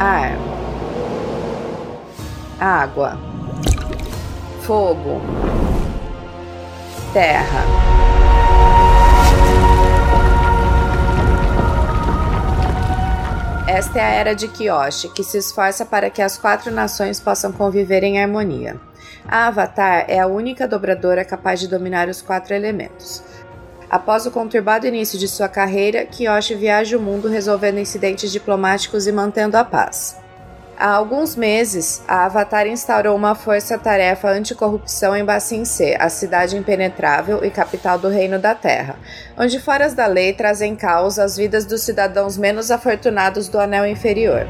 ar, água, fogo, terra. Esta é a era de Kyoshi, que se esforça para que as quatro nações possam conviver em harmonia. A Avatar é a única dobradora capaz de dominar os quatro elementos. Após o conturbado início de sua carreira, Kiyoshi viaja o mundo resolvendo incidentes diplomáticos e mantendo a paz. Há alguns meses, a Avatar instaurou uma força-tarefa anticorrupção em Bassin C, a cidade impenetrável e capital do Reino da Terra, onde foras da lei trazem causa as vidas dos cidadãos menos afortunados do Anel Inferior.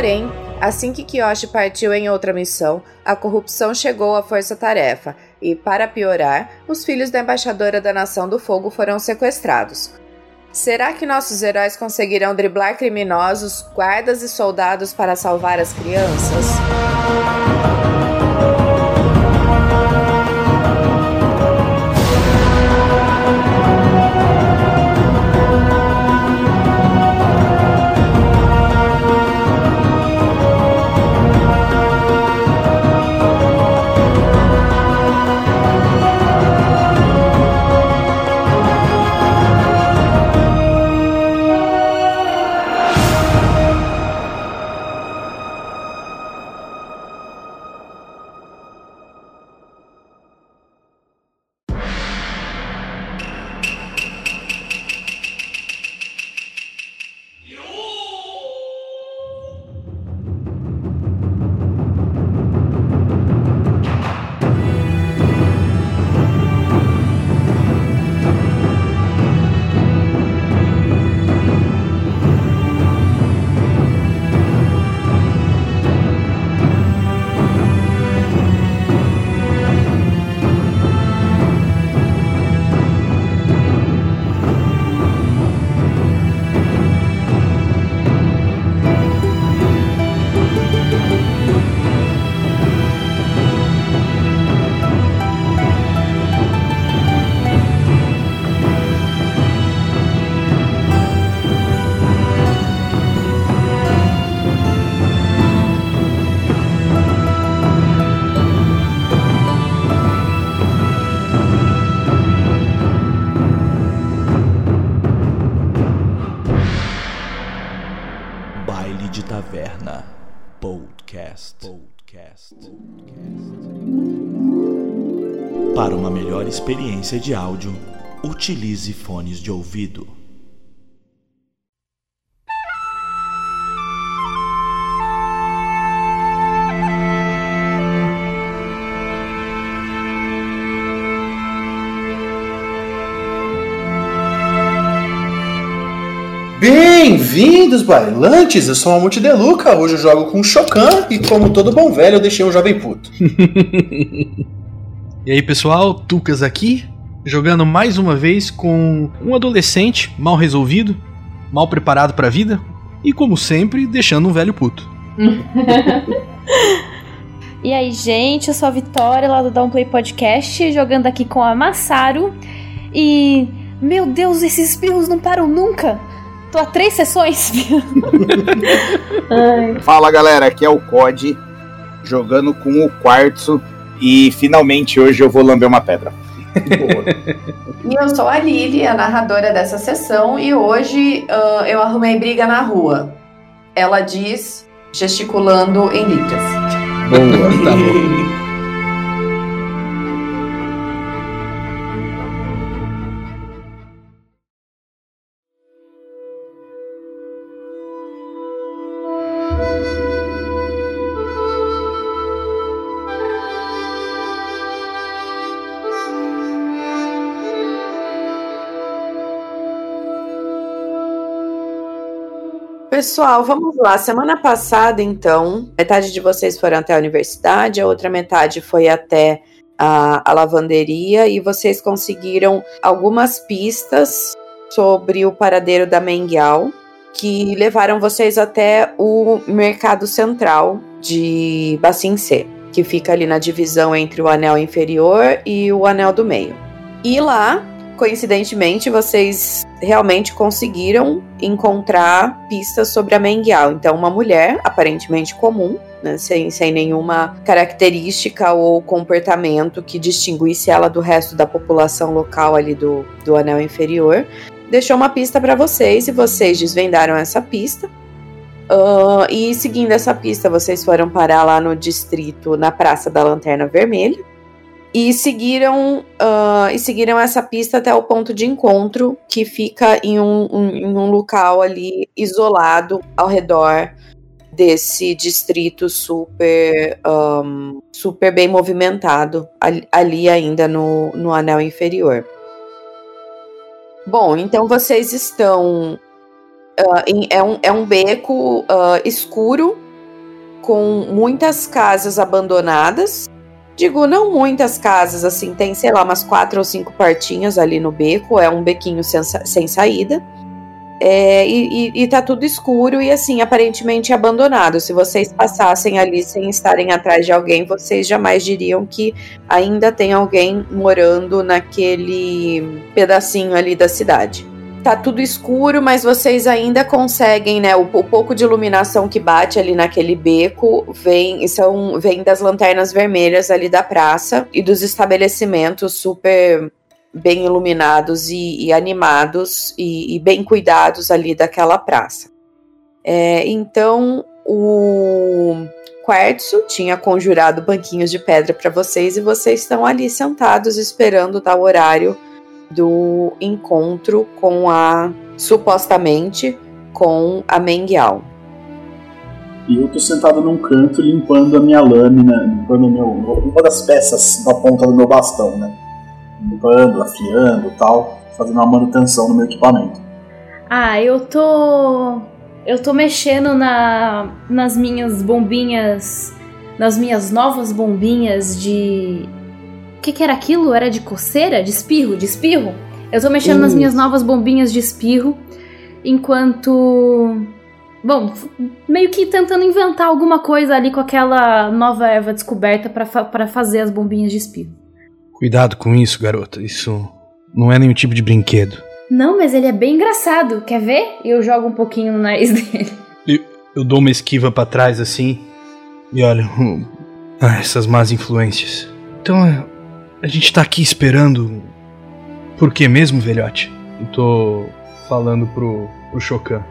Porém, assim que Kiyoshi partiu em outra missão, a corrupção chegou à força-tarefa e, para piorar, os filhos da embaixadora da Nação do Fogo foram sequestrados. Será que nossos heróis conseguirão driblar criminosos, guardas e soldados para salvar as crianças? Experiência de áudio, utilize fones de ouvido. Bem-vindos, bailantes! Eu sou o Deluca, hoje eu jogo com o Chocan e, como todo bom velho, eu deixei um jovem puto. E aí pessoal, Tucas aqui, jogando mais uma vez com um adolescente mal resolvido, mal preparado pra vida e, como sempre, deixando um velho puto. E aí, gente, eu sou a Vitória lá do Downplay Podcast, jogando aqui com a Massaro. E. Meu Deus, esses espirros não param nunca! Tô há três sessões. Ai. Fala galera, aqui é o COD, jogando com o Quartzo e finalmente hoje eu vou lamber uma pedra. E eu sou a Lili, a narradora dessa sessão, e hoje ah, eu arrumei briga na rua. Ela diz, gesticulando em libras. Boa, tá bom. Pessoal, vamos lá. Semana passada, então, metade de vocês foram até a universidade, a outra metade foi até a, a lavanderia e vocês conseguiram algumas pistas sobre o paradeiro da Menguial que levaram vocês até o mercado central de Bassin C. que fica ali na divisão entre o anel inferior e o anel do meio. E lá, coincidentemente, vocês realmente conseguiram encontrar pistas sobre a Mengial. Então, uma mulher aparentemente comum, né, sem, sem nenhuma característica ou comportamento que distinguisse ela do resto da população local ali do, do anel inferior, deixou uma pista para vocês e vocês desvendaram essa pista. Uh, e seguindo essa pista, vocês foram parar lá no distrito, na Praça da Lanterna Vermelha. E seguiram, uh, e seguiram essa pista até o ponto de encontro, que fica em um, um, em um local ali isolado ao redor desse distrito super, um, super bem movimentado, ali, ali ainda no, no anel inferior. Bom, então vocês estão. Uh, em, é, um, é um beco uh, escuro com muitas casas abandonadas. Digo, não muitas casas, assim, tem, sei lá, umas quatro ou cinco partinhas ali no beco. É um bequinho sem, sem saída. É, e, e, e tá tudo escuro e assim, aparentemente abandonado. Se vocês passassem ali sem estarem atrás de alguém, vocês jamais diriam que ainda tem alguém morando naquele pedacinho ali da cidade. Tá tudo escuro, mas vocês ainda conseguem, né? O, o pouco de iluminação que bate ali naquele beco vem, são, vem das lanternas vermelhas ali da praça e dos estabelecimentos super bem iluminados e, e animados e, e, bem cuidados ali daquela praça. É, então o Quartzo tinha conjurado banquinhos de pedra para vocês e vocês estão ali sentados esperando o horário do encontro com a supostamente com a Mengial. E eu tô sentado num canto limpando a minha lâmina, limpando meu, uma das peças da ponta do meu bastão, né? limpando, afiando tal, fazendo uma manutenção no meu equipamento. Ah, eu tô. Eu tô mexendo na, nas minhas bombinhas. Nas minhas novas bombinhas de. O que, que era aquilo? Era de coceira? De espirro? De espirro? Eu tô mexendo nas minhas novas bombinhas de espirro. Enquanto. Bom, meio que tentando inventar alguma coisa ali com aquela nova erva descoberta para fa fazer as bombinhas de espirro. Cuidado com isso, garota. Isso não é nenhum tipo de brinquedo. Não, mas ele é bem engraçado. Quer ver? Eu jogo um pouquinho no nariz dele. Eu, eu dou uma esquiva para trás assim. E olha, ah, essas más influências. Então, é, a gente tá aqui esperando. Por que mesmo, velhote? Eu tô falando pro, pro Chocan.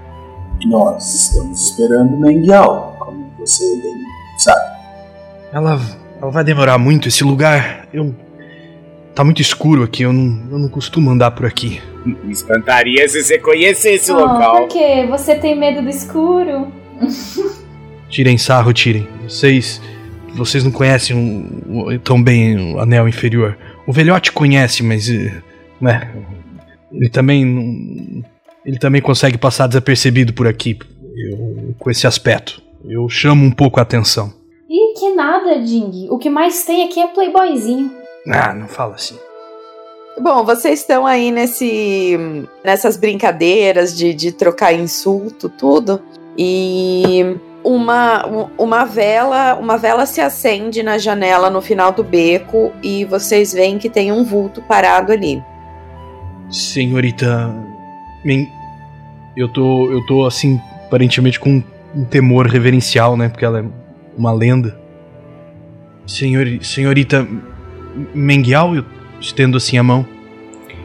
Nós estamos esperando Mengial, como você bem sabe. Ela, ela vai demorar muito esse lugar. Eu Tá muito escuro aqui, eu não, eu não costumo andar por aqui. Me espantaria se você conhecesse o oh, local. Por quê? Você tem medo do escuro? tirem sarro, tirem. Vocês. Vocês não conhecem um, tão bem o anel inferior. O velhote conhece, mas. Eh, né? Ele também. Ele também consegue passar desapercebido por aqui. Eu, com esse aspecto. Eu chamo um pouco a atenção. Ih, que nada, Ding. O que mais tem aqui é playboyzinho. Ah, não fala assim. Bom, vocês estão aí nesse, nessas brincadeiras de, de trocar insulto, tudo. E uma, uma vela, uma vela se acende na janela no final do beco e vocês veem que tem um vulto parado ali. Senhorita, eu tô, eu tô assim, aparentemente com um temor reverencial, né? Porque ela é uma lenda. Senhor, senhorita, Mengial, eu estendo assim a mão.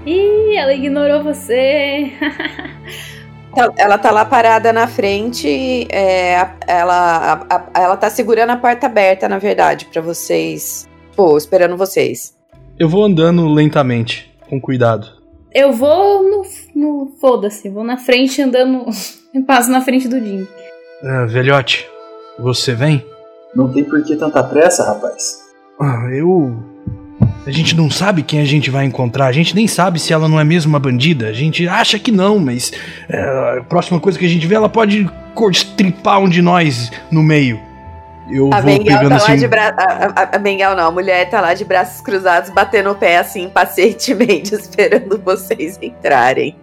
Ih, ela ignorou você. ela tá lá parada na frente, é, ela, a, a, ela tá segurando a porta aberta, na verdade, para vocês. Pô, esperando vocês. Eu vou andando lentamente, com cuidado. Eu vou no. no Foda-se, vou na frente andando. passo na frente do Jim. Ah, velhote, você vem? Não tem por que tanta pressa, rapaz. Ah, eu a gente não sabe quem a gente vai encontrar, a gente nem sabe se ela não é mesmo uma bandida. A gente acha que não, mas é, a próxima coisa que a gente vê, ela pode estripar um de nós no meio. Eu a vou pegando tá assim. Bra... A, a, a Bengal não, a mulher tá lá de braços cruzados, batendo o pé assim, pacientemente, esperando vocês entrarem.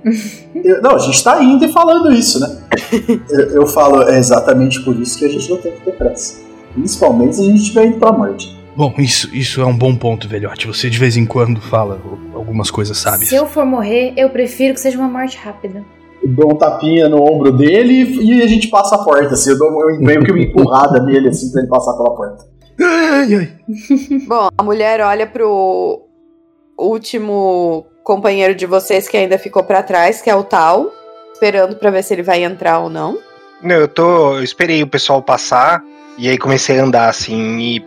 Eu, não, a gente tá indo e falando isso, né? eu, eu, falo, é exatamente por isso que a gente não tem que ter pressa. Principalmente se a gente estiver indo pra morte. Bom, isso, isso é um bom ponto, velhote. Você de vez em quando fala algumas coisas sábias. Se eu for morrer, eu prefiro que seja uma morte rápida. Eu dou um tapinha no ombro dele e a gente passa a porta, assim. Eu dou eu meio que uma empurrada nele, assim, pra ele passar pela porta. Ai, ai. Bom, a mulher olha pro último companheiro de vocês que ainda ficou pra trás, que é o Tal, esperando pra ver se ele vai entrar ou não. Não, eu tô. Eu esperei o pessoal passar e aí comecei a andar assim e,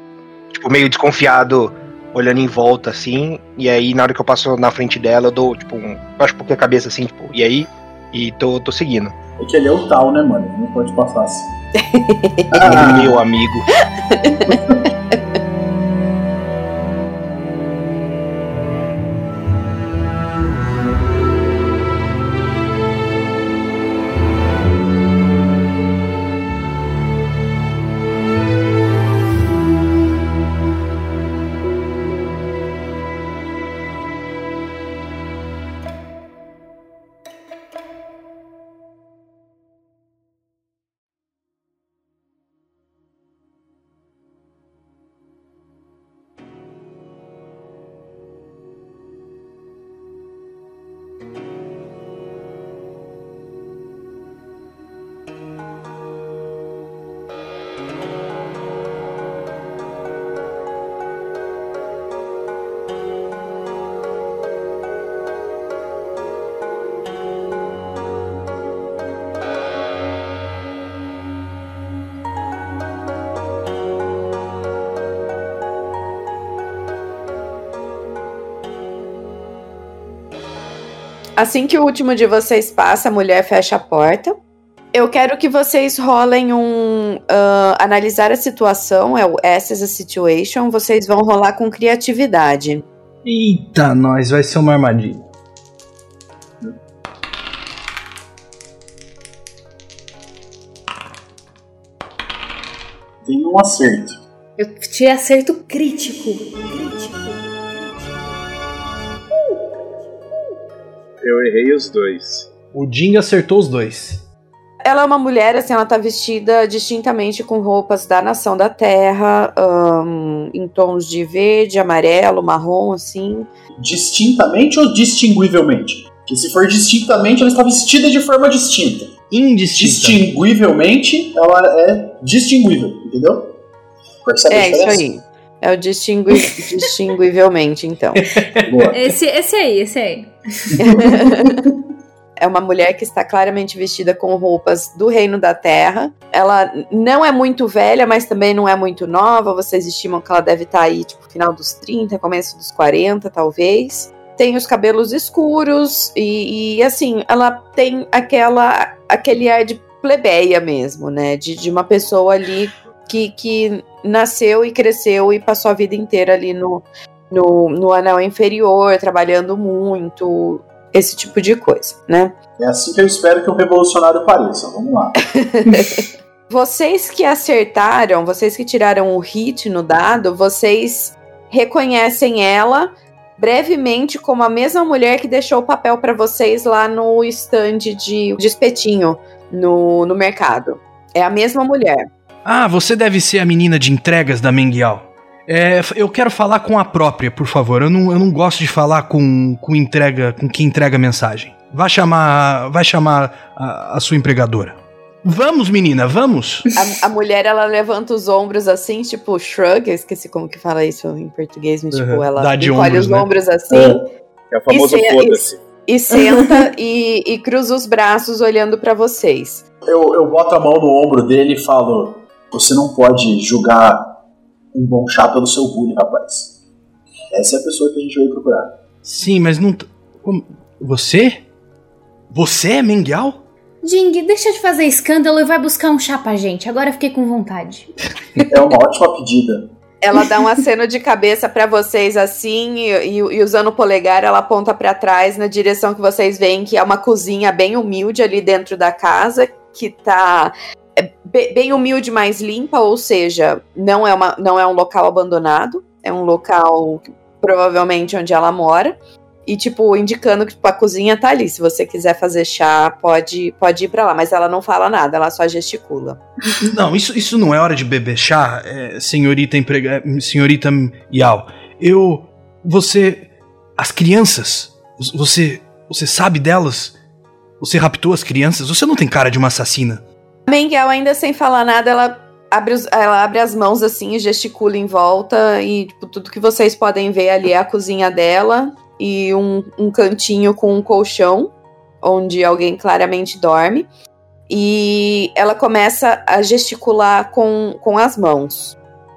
tipo, meio desconfiado, olhando em volta assim. E aí, na hora que eu passo na frente dela, eu dou, tipo, um. Baixo um pouquinho a cabeça assim, tipo, e aí? E tô, tô seguindo. É que ele é o tal, né, mano? Não pode passar assim. Meu amigo. Assim que o último de vocês passa, a mulher fecha a porta. Eu quero que vocês rolem um. Uh, analisar a situação, é o Assess a Situation. Vocês vão rolar com criatividade. Eita, nós, vai ser uma armadilha. Tem um acerto. Eu tirei acerto crítico. Eu errei os dois. O Jing acertou os dois. Ela é uma mulher, assim, ela tá vestida distintamente com roupas da nação da terra, um, em tons de verde, amarelo, marrom, assim. Distintamente ou distinguivelmente? Porque se for distintamente, ela está vestida de forma distinta. Indistinta. Distinguivelmente, ela é distinguível, entendeu? Percebe É, isso aí. É o distingui distinguivelmente, então. Boa. Esse, esse aí, esse aí. É uma mulher que está claramente vestida com roupas do reino da terra. Ela não é muito velha, mas também não é muito nova. Vocês estimam que ela deve estar aí, tipo, final dos 30, começo dos 40, talvez. Tem os cabelos escuros e, e, assim, ela tem aquela aquele ar de plebeia mesmo, né? De, de uma pessoa ali que, que nasceu e cresceu e passou a vida inteira ali no, no, no anel inferior, trabalhando muito, esse tipo de coisa, né? É assim que eu espero que um revolucionário pareça. Vamos lá. Vocês que acertaram, vocês que tiraram o hit no dado, vocês reconhecem ela brevemente como a mesma mulher que deixou o papel para vocês lá no stand de, de espetinho no, no mercado. É a mesma mulher. Ah, você deve ser a menina de entregas da Menguial. É, eu quero falar com a própria, por favor. Eu não, eu não gosto de falar com, com entrega, com quem entrega a mensagem. Vai chamar, vai chamar a, a sua empregadora. Vamos, menina, vamos. A, a mulher, ela levanta os ombros assim, tipo, shrug. Eu esqueci como que fala isso em português, mas tipo, Uhum. ela Dá de encolhe ombros, os né? ombros assim. É o famoso Isso é- foda-se. E senta e, e cruza os braços olhando para vocês. Eu, eu boto a mão no ombro dele e falo: Você não pode julgar um bom chá pelo seu bullying, rapaz. Essa é a pessoa que a gente veio procurar. Sim, mas não. t- como- Você? Você é Menguial? Jing, deixa de fazer escândalo e vai buscar um chá pra gente. Agora eu fiquei com vontade. É uma ótima pedida. Ela dá um aceno de cabeça pra vocês assim e, e- e usando o polegar ela aponta pra trás na direção que vocês veem que é uma cozinha bem humilde ali dentro da casa que tá é, be- bem humilde, mas limpa, ou seja, não é, uma, não é um local abandonado, é um local provavelmente onde ela mora. e, tipo, indicando que tipo, a cozinha tá ali. Se você quiser fazer chá, pode, pode ir pra lá. Mas ela não fala nada, ela só gesticula. Não, isso, isso não é hora de beber chá, é, senhorita emprega... senhorita Yao. Eu. Você. As crianças. Você. Você sabe delas? Você raptou as crianças? Você não tem cara de uma assassina. Mengel, ainda sem falar nada, ela abre, os- ela abre as mãos assim e gesticula em volta. E tipo, tudo que vocês podem ver ali é a cozinha dela e um, um cantinho com um colchão, onde alguém claramente dorme. E ela começa a gesticular com, com as mãos.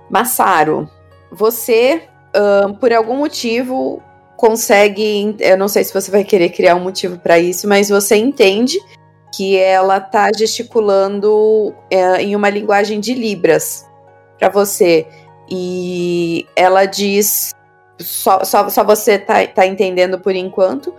Massaro, você, ahn, por algum motivo, consegue. Eu não sei se você vai querer criar um motivo para isso, mas você entende que ela tá gesticulando é, em uma linguagem de libras para você. E ela diz. Só, só, só você tá, tá entendendo por enquanto.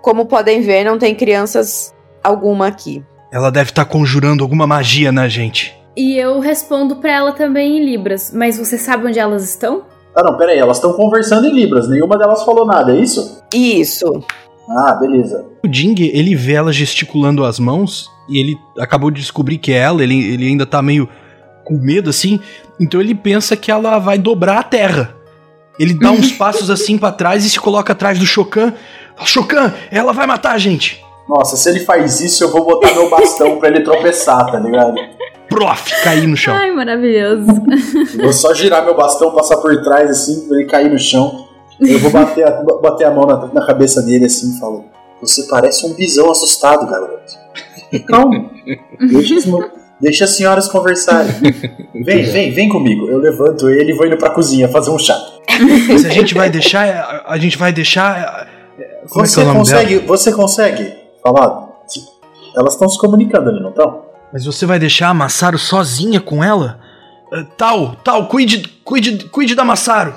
Como podem ver, não tem crianças alguma aqui. Ela deve estar conjurando alguma magia na gente. E eu respondo pra ela também em Libras. Mas você sabe onde elas estão? Ah, não, pera aí, elas estão conversando em Libras, nenhuma delas falou nada, é isso? Isso. Ah, beleza. O Ding, ele vê ela gesticulando as mãos e ele acabou de descobrir que é ela, ele, ele ainda tá meio com medo assim, então ele pensa que ela vai dobrar a terra. Ele dá uns passos assim pra trás e se coloca atrás do Chocan. Chocan, ela vai matar a gente. Nossa, se ele faz isso, eu vou botar meu bastão pra ele tropeçar, tá ligado? Prof, cair no chão. Ai, maravilhoso. Vou só girar meu bastão, passar por trás assim, pra ele cair no chão. Eu vou bater a, bater a mão na, na cabeça dele assim e falo: Você parece um bisão assustado, garoto. Calma. Deixa, deixa as senhoras conversarem. Vem, vem, vem comigo. Eu levanto ele e vou indo pra cozinha fazer um chá. Se a gente vai deixar, a, a gente vai deixar. é, Como é que Você é nome consegue, você consegue falar? Elas estão se comunicando ali, não estão? Mas você vai deixar a Massaro sozinha com ela? Eh, Tal, tal, cuide, cuide, cuide da Massaro.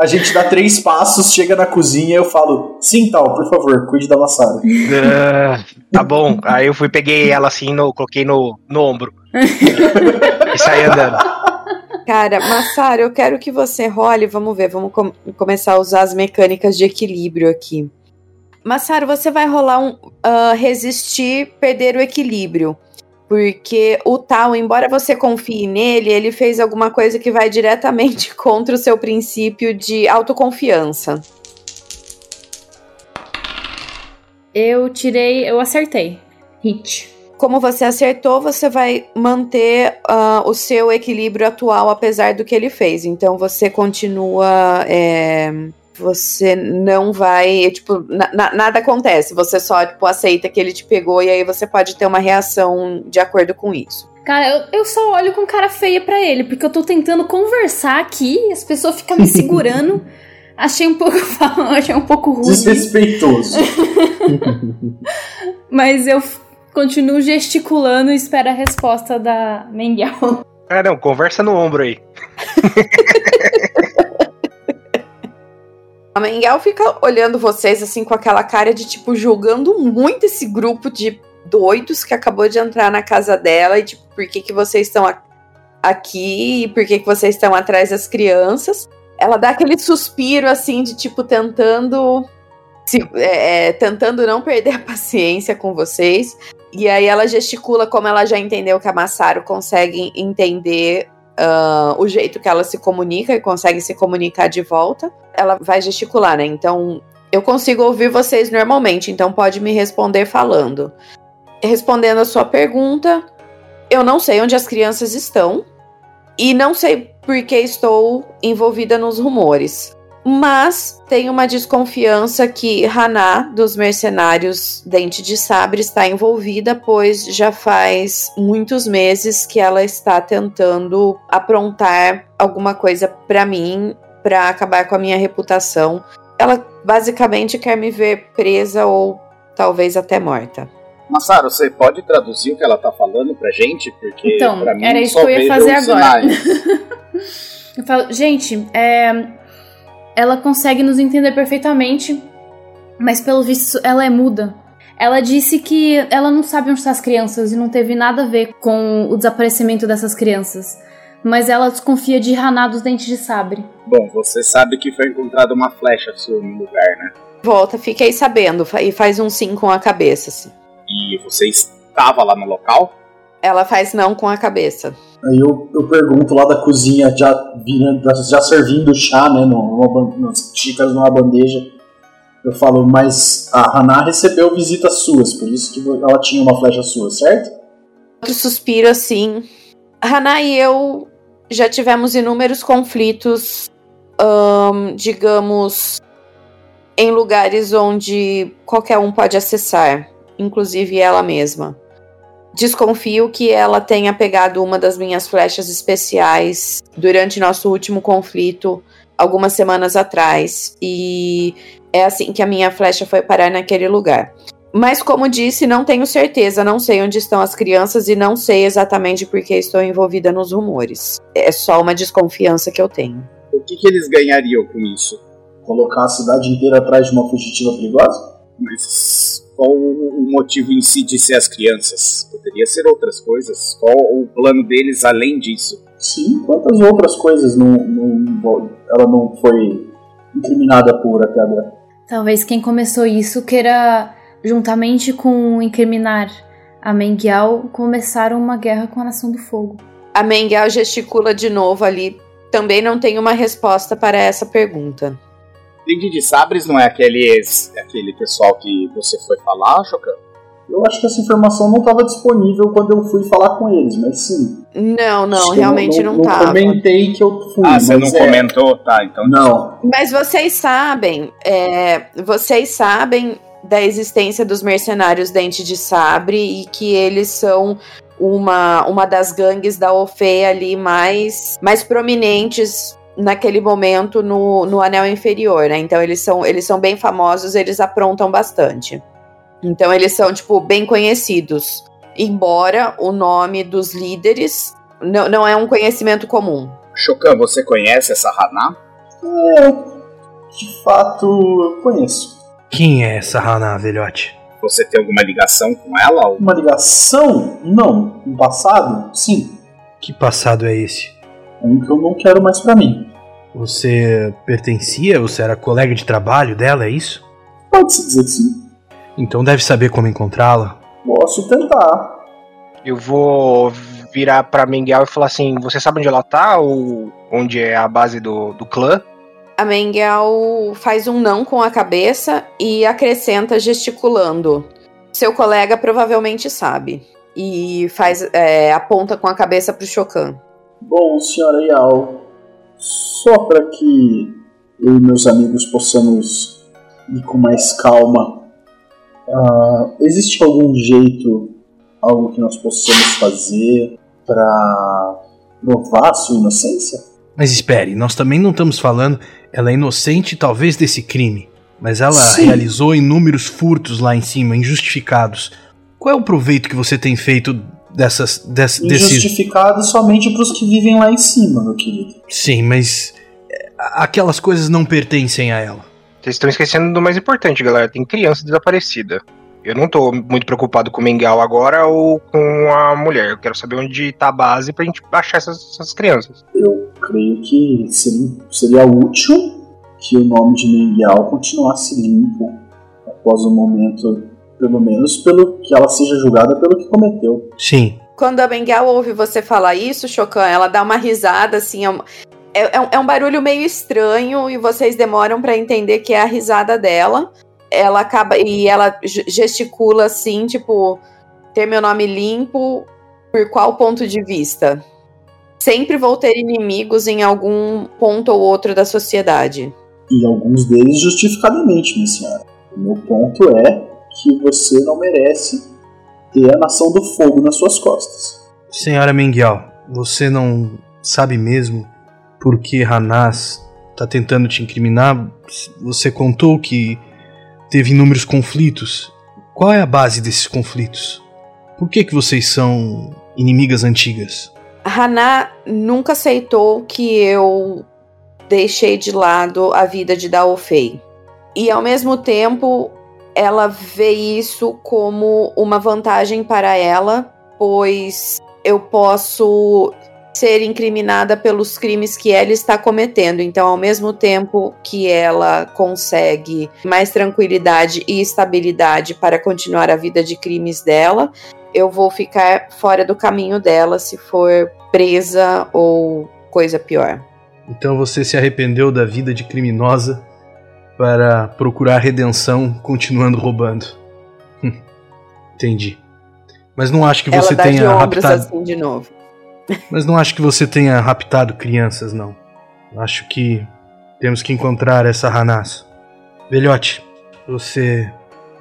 A gente dá três passos, chega na cozinha e eu falo: Sim, tal, por favor, cuide da Massaro. Ah, tá bom. Aí eu fui, peguei ela assim, no, coloquei no, no ombro. e saí andando. Cara, Massaro, eu quero que você role. Vamos ver, vamos com- começar a usar as mecânicas de equilíbrio aqui. Massaro, você vai rolar um ah, resistir, perder o equilíbrio. Porque o tal, embora você confie nele, ele fez alguma coisa que vai diretamente contra o seu princípio de autoconfiança. Eu tirei. Eu acertei. Hit. Como você acertou, você vai manter ah, o seu equilíbrio atual, apesar do que ele fez. Então você continua. é, você não vai. Tipo, na- na- nada acontece. Você só tipo, aceita que ele te pegou e aí você pode ter uma reação de acordo com isso. Cara, eu, eu só olho com cara feia pra ele, porque eu tô tentando conversar aqui e as pessoas ficam me segurando. Achei um pouco. achei um pouco ruim. Desrespeitoso. Mas eu continuo gesticulando e espero a resposta da Mengel. Ah, não, conversa no ombro aí. A Mengel fica olhando vocês assim com aquela cara de tipo julgando muito esse grupo de doidos que acabou de entrar na casa dela e tipo, por que que vocês estão aqui e por que que vocês estão atrás das crianças? Ela dá aquele suspiro assim de tipo tentando se- é, é, tentando não perder a paciência com vocês. E aí ela gesticula como ela já entendeu que a Massaro consegue entender ah, o jeito que ela se comunica e consegue se comunicar de volta ela vai gesticular, né? Então, eu consigo ouvir vocês normalmente, então pode me responder falando. Respondendo a sua pergunta, eu não sei onde as crianças estão e não sei por que estou envolvida nos rumores. Mas tenho uma desconfiança que Haná, dos mercenários Dente de Sabre, está envolvida, pois já faz muitos meses que ela está tentando aprontar alguma coisa para mim para acabar com a minha reputação. Ela basicamente quer me ver presa ou talvez até morta. Massaro, você pode traduzir o que ela tá falando pra gente? Porque Então, pra mim era isso só que eu ia vejo fazer agora. Eu falo, gente, é, ela consegue nos entender perfeitamente, mas pelo visto ela é muda. Ela disse que ela não sabe onde estão as crianças e não teve nada a ver com o desaparecimento dessas crianças. Mas ela desconfia de Haná dos Dentes de Sabre. Bom, você sabe que foi encontrada uma flecha sua no lugar, né? Volta, fiquei sabendo, e faz um sim com a cabeça, assim. E você estava lá no local? Ela faz não com a cabeça. Aí eu, eu pergunto lá da cozinha, já, virando, já servindo chá, né, numa, nas xícaras numa bandeja. Eu falo, mas a Haná recebeu visitas suas, por isso que ela tinha uma flecha sua, certo? Outro suspiro assim. Hana e eu já tivemos inúmeros conflitos, digamos, em lugares onde qualquer um pode acessar, inclusive ela mesma. Desconfio que ela tenha pegado uma das minhas flechas especiais durante nosso último conflito, algumas semanas atrás, e é assim que a minha flecha foi parar naquele lugar. Mas, como disse, não tenho certeza, não sei onde estão as crianças e não sei exatamente por que estou envolvida nos rumores. É só uma desconfiança que eu tenho. O que, que eles ganhariam com isso? Colocar a cidade inteira atrás de uma fugitiva perigosa? Mas qual o motivo em si de ser as crianças? Poderia ser outras coisas. Qual o plano deles além disso? Sim, quantas outras coisas não, não- ela não foi incriminada por até agora? Talvez quem começou isso queira, juntamente com incriminar a Mengial, começar uma guerra com a Nação do Fogo. A Mengel gesticula de novo ali. Também não tenho uma resposta para essa pergunta. Dente de Sabres não é aqueles, aquele pessoal que você foi falar, Chocan? Eu acho que essa informação não estava disponível quando eu fui falar com eles, mas sim. Não, não, Acho eu realmente não, não tava. comentei que eu fui. Ah, você não é- comentou? Tá, então. Não, Mas vocês sabem, é, vocês sabem da existência dos mercenários Dente de Sabre e que eles são uma, uma das gangues da Ofe ali mais, mais prominentes naquele momento no, no anel inferior, né? Então eles são, eles são bem famosos, eles aprontam bastante. Então eles são, tipo, bem conhecidos. Embora o nome dos líderes não, não é um conhecimento comum. Chocan, você conhece essa Haná? de fato eu conheço. Quem é essa Haná, velhote? Você tem alguma ligação com ela? Ou... Uma ligação? Não. No passado? Sim. Que passado é esse? Um que eu não quero mais pra mim. Você pertencia? Você era colega de trabalho dela, é isso? Pode-se dizer que sim. Então deve saber como encontrá-la. Posso tentar. Eu vou virar pra Mengel e falar assim: você sabe onde ela tá? Ou onde é a base do, do clã? A Mengel faz um não com a cabeça e acrescenta gesticulando. Seu colega provavelmente sabe. E faz é, aponta com a cabeça pro Chocan. Bom, senhora Yao, só para que eu e meus amigos possamos ir com mais calma, ah, existe algum jeito, algo que nós possamos fazer para provar sua inocência? Mas espere, nós também não estamos falando. Ela é inocente, talvez, desse crime. Mas ela Sim. realizou inúmeros furtos lá em cima, injustificados. Qual é o proveito que você tem feito dessas. Desse, desses. Injustificado somente para os que vivem lá em cima, meu querido. Sim, mas. é, aquelas coisas não pertencem a ela. Vocês estão esquecendo do mais importante, galera. Tem criança desaparecida. Eu não tô muito preocupado com o Mengel agora ou com a mulher. Eu quero saber onde tá a base pra gente achar essas, essas crianças. Eu creio que seria, seria útil que o nome de Mengial continuasse limpo após o momento, pelo menos pelo que ela seja julgada pelo que cometeu. Sim. Quando a Mengel ouve você falar isso, Chocan, ela dá uma risada assim. É um, é, é um- é um barulho meio estranho e vocês demoram pra entender que é a risada dela. Ela acaba. E ela ge- gesticula assim, tipo, ter meu nome limpo, por qual ponto de vista? Sempre vou ter inimigos em algum ponto ou outro da sociedade. E alguns deles justificadamente, minha senhora. O meu ponto é que você não merece ter a nação do fogo nas suas costas. Senhora Menguel, você não sabe mesmo por que Hanas tá tentando te incriminar? Você contou que teve inúmeros conflitos. Qual é a base desses conflitos? Por que, que vocês são inimigas antigas? Haná nunca aceitou que eu deixei de lado a vida de Daofei. E ao mesmo tempo, ela vê isso como uma vantagem para ela, pois eu posso ser incriminada pelos crimes que ela está cometendo. Então, ao mesmo tempo que ela consegue mais tranquilidade e estabilidade para continuar a vida de crimes dela, eu vou ficar fora do caminho dela se for presa ou coisa pior. Então você se arrependeu da vida de criminosa para procurar redenção continuando roubando. Hum, entendi. Mas não acho que você ela tenha raptado. assim de novo. Mas não acho que você tenha raptado crianças, não. Acho que temos que encontrar essa Hanas. Velhote, você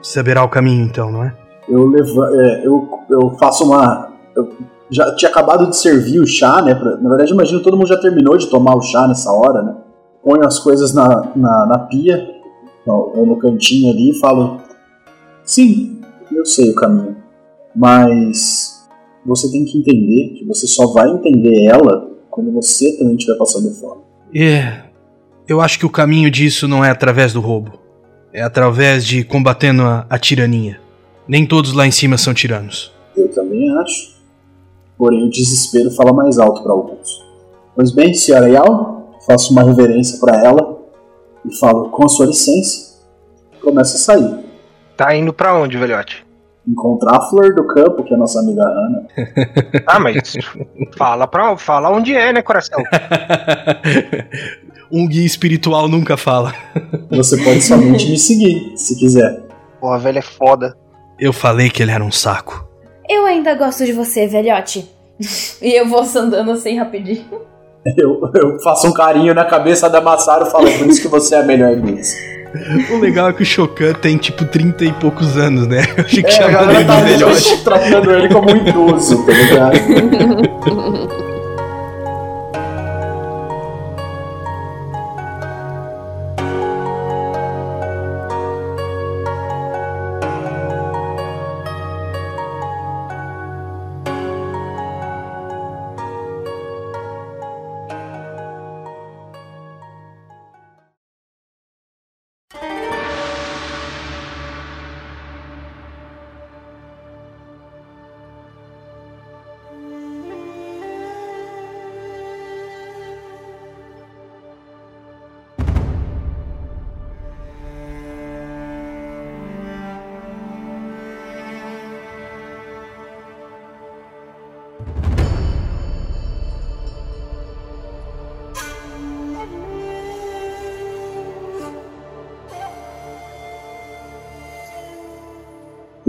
saberá o caminho então, não é? Eu, leva, é, eu, eu faço uma. Eu já tinha acabado de servir o chá, né? pra- na verdade, imagino todo mundo já terminou de tomar o chá nessa hora, né? Ponho as coisas na, na, na pia, ou no cantinho ali, e falo: Sim, eu sei o caminho, mas você tem que entender que você só vai entender ela quando você também estiver passando fome. É. Eu acho que o caminho disso não é através do roubo. É através de combatendo a, a tirania. Nem todos lá em cima são tiranos. Eu também acho. Porém, o desespero fala mais alto para alguns. Pois bem, senhora Yal, faço uma reverência para ela e falo, com a sua licença, começa a sair. Tá indo pra onde, velhote? Encontrar a flor do campo, que é a nossa amiga Ana. Ah, mas fala pra, fala onde é, né, coração? um guia espiritual nunca fala. Você pode somente me seguir, se quiser. Porra, velho é foda. Eu falei que ele era um saco. Eu ainda gosto de você, velhote. e eu vou andando assim rapidinho. Eu, eu faço um carinho na cabeça da Massaro e falo, por isso que você é a melhor deles. O legal é que o Shokan tem tipo 30 e poucos anos, né? Eu achei que É, a chamava ele galera de tá velhote. tratando ele como um idoso, tá ligado?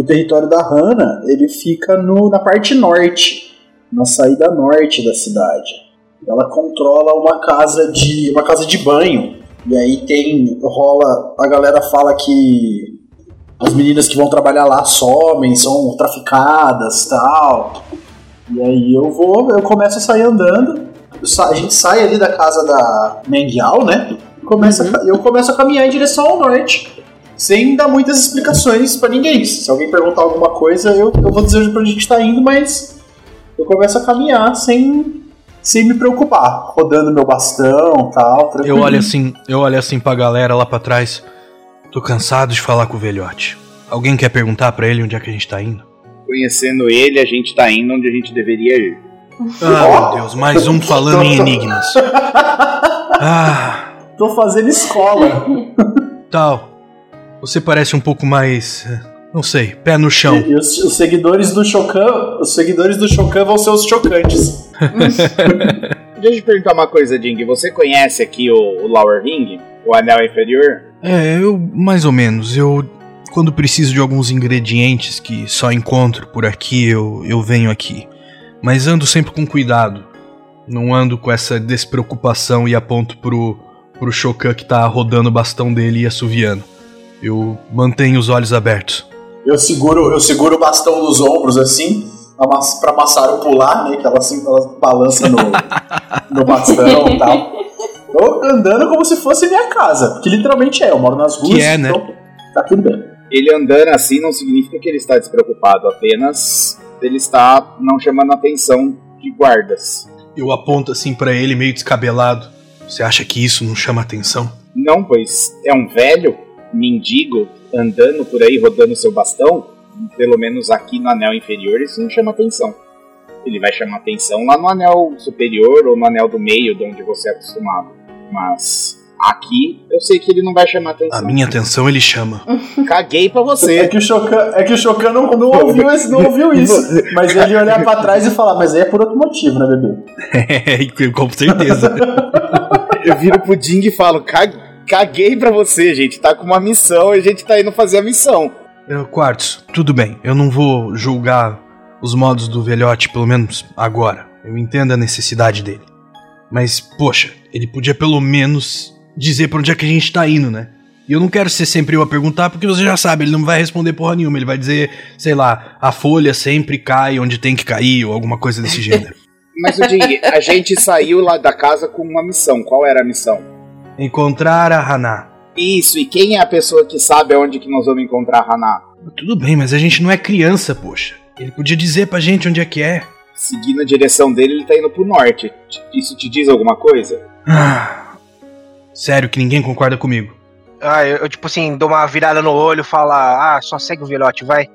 O território da Hanna, ele fica no, na parte norte, na saída norte da cidade. Ela controla uma casa de uma casa de banho. E aí tem rola, a galera fala que as meninas que vão trabalhar lá somem, são traficadas, tal. E aí eu vou, eu começo a sair andando. Sa- A gente sai ali da casa da Mengyal, né? E começa, a- eu começo a caminhar em direção ao norte sem dar muitas explicações pra ninguém. Se alguém perguntar alguma coisa, eu, eu vou dizer pra onde a gente tá indo, mas eu começo a caminhar sem, sem me preocupar, rodando meu bastão tal. Eu tranquilinho. olho assim, eu olho assim pra galera lá pra trás. Tô cansado de falar com o velhote. Alguém quer perguntar pra ele onde é que a gente tá indo? Conhecendo ele, a gente tá indo onde a gente deveria ir. Ah, meu Deus, mais um falando em enigmas. Ah, Tô fazendo escola. tal. Você parece um pouco mais. eh, Não sei, pé no chão. e os, os seguidores do Chocan, os seguidores do Chocan vão ser os chocantes. Deixa eu te perguntar uma coisa, Ding. Você conhece aqui o, o Lower Ring? O anel inferior? É, eu mais ou menos. Eu quando preciso de alguns ingredientes que só encontro por aqui, eu, eu venho aqui. Mas ando sempre com cuidado. Não ando com essa despreocupação e aponto pro pro Shokan que tá rodando o bastão dele e assoviando. Eu mantenho os olhos abertos. Eu seguro, eu seguro o bastão nos ombros assim, pra Massaro pular, né? Que ela, assim, ela balança no, no bastão e tal. Tô andando como se fosse minha casa, porque literalmente é, eu moro nas ruas, Que é, né? então tá tudo bem. Ele andando assim não significa que ele está despreocupado, apenas ele está não chamando a atenção de guardas. Eu aponto assim pra ele meio descabelado. Você acha que isso não chama atenção? Não, pois é um velho mendigo andando por aí rodando seu bastão. Pelo menos aqui no anel inferior isso não chama atenção. Ele vai chamar atenção lá no anel superior ou no anel do meio, de onde você é acostumado. Mas aqui eu sei que ele não vai chamar atenção. A minha atenção ele chama. Caguei pra É você. que o Chocan, é que o Chocan não, não, ouviu, esse- não ouviu isso. Mas ele olhar pra trás e falar, mas aí é por outro motivo, né, bebê? Com certeza. Eu viro pro Ding e falo: "Ca- caguei pra você, gente. Tá com uma missão e a gente tá indo fazer a missão. Eu, Quartz, tudo bem. Eu não vou julgar os modos do velhote, pelo menos agora. Eu entendo a necessidade dele. Mas, poxa, ele podia pelo menos dizer pra onde é que a gente tá indo, né? E eu não quero ser sempre eu a perguntar, porque você já sabe, ele não vai responder porra nenhuma. Ele vai dizer, sei lá, a folha sempre cai onde tem que cair, ou alguma coisa desse gênero. Mas o Ding, a gente saiu lá da casa com uma missão. Qual era a missão? Encontrar a Haná. Isso, e quem é a pessoa que sabe aonde que nós vamos encontrar a Haná? Tudo bem, mas a gente não é criança, poxa. Ele podia dizer pra gente onde é que é. Seguindo a direção dele, ele tá indo pro norte. Isso te diz alguma coisa? Ah, sério que ninguém concorda comigo. Ah, eu, eu, tipo assim, dou uma virada no olho e falo, ah, só segue o velhote, vai.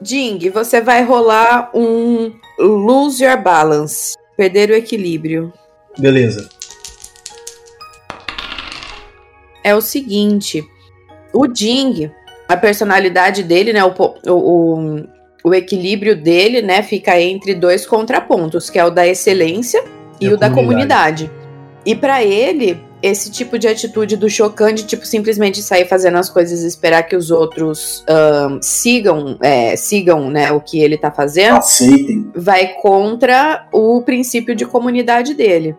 Ding, você vai rolar um Lose Your Balance. Perder o equilíbrio. Beleza. É o seguinte: o Ding, a personalidade dele, né? O, o, o, equilíbrio dele, né? Fica entre dois contrapontos, que é o da excelência e, E o da comunidade. comunidade. E pra ele, esse tipo de atitude do Chocan de tipo simplesmente sair fazendo as coisas e esperar que os outros sigam, é, sigam, né, o que ele tá fazendo, Aceitem. vai contra o princípio de comunidade dele.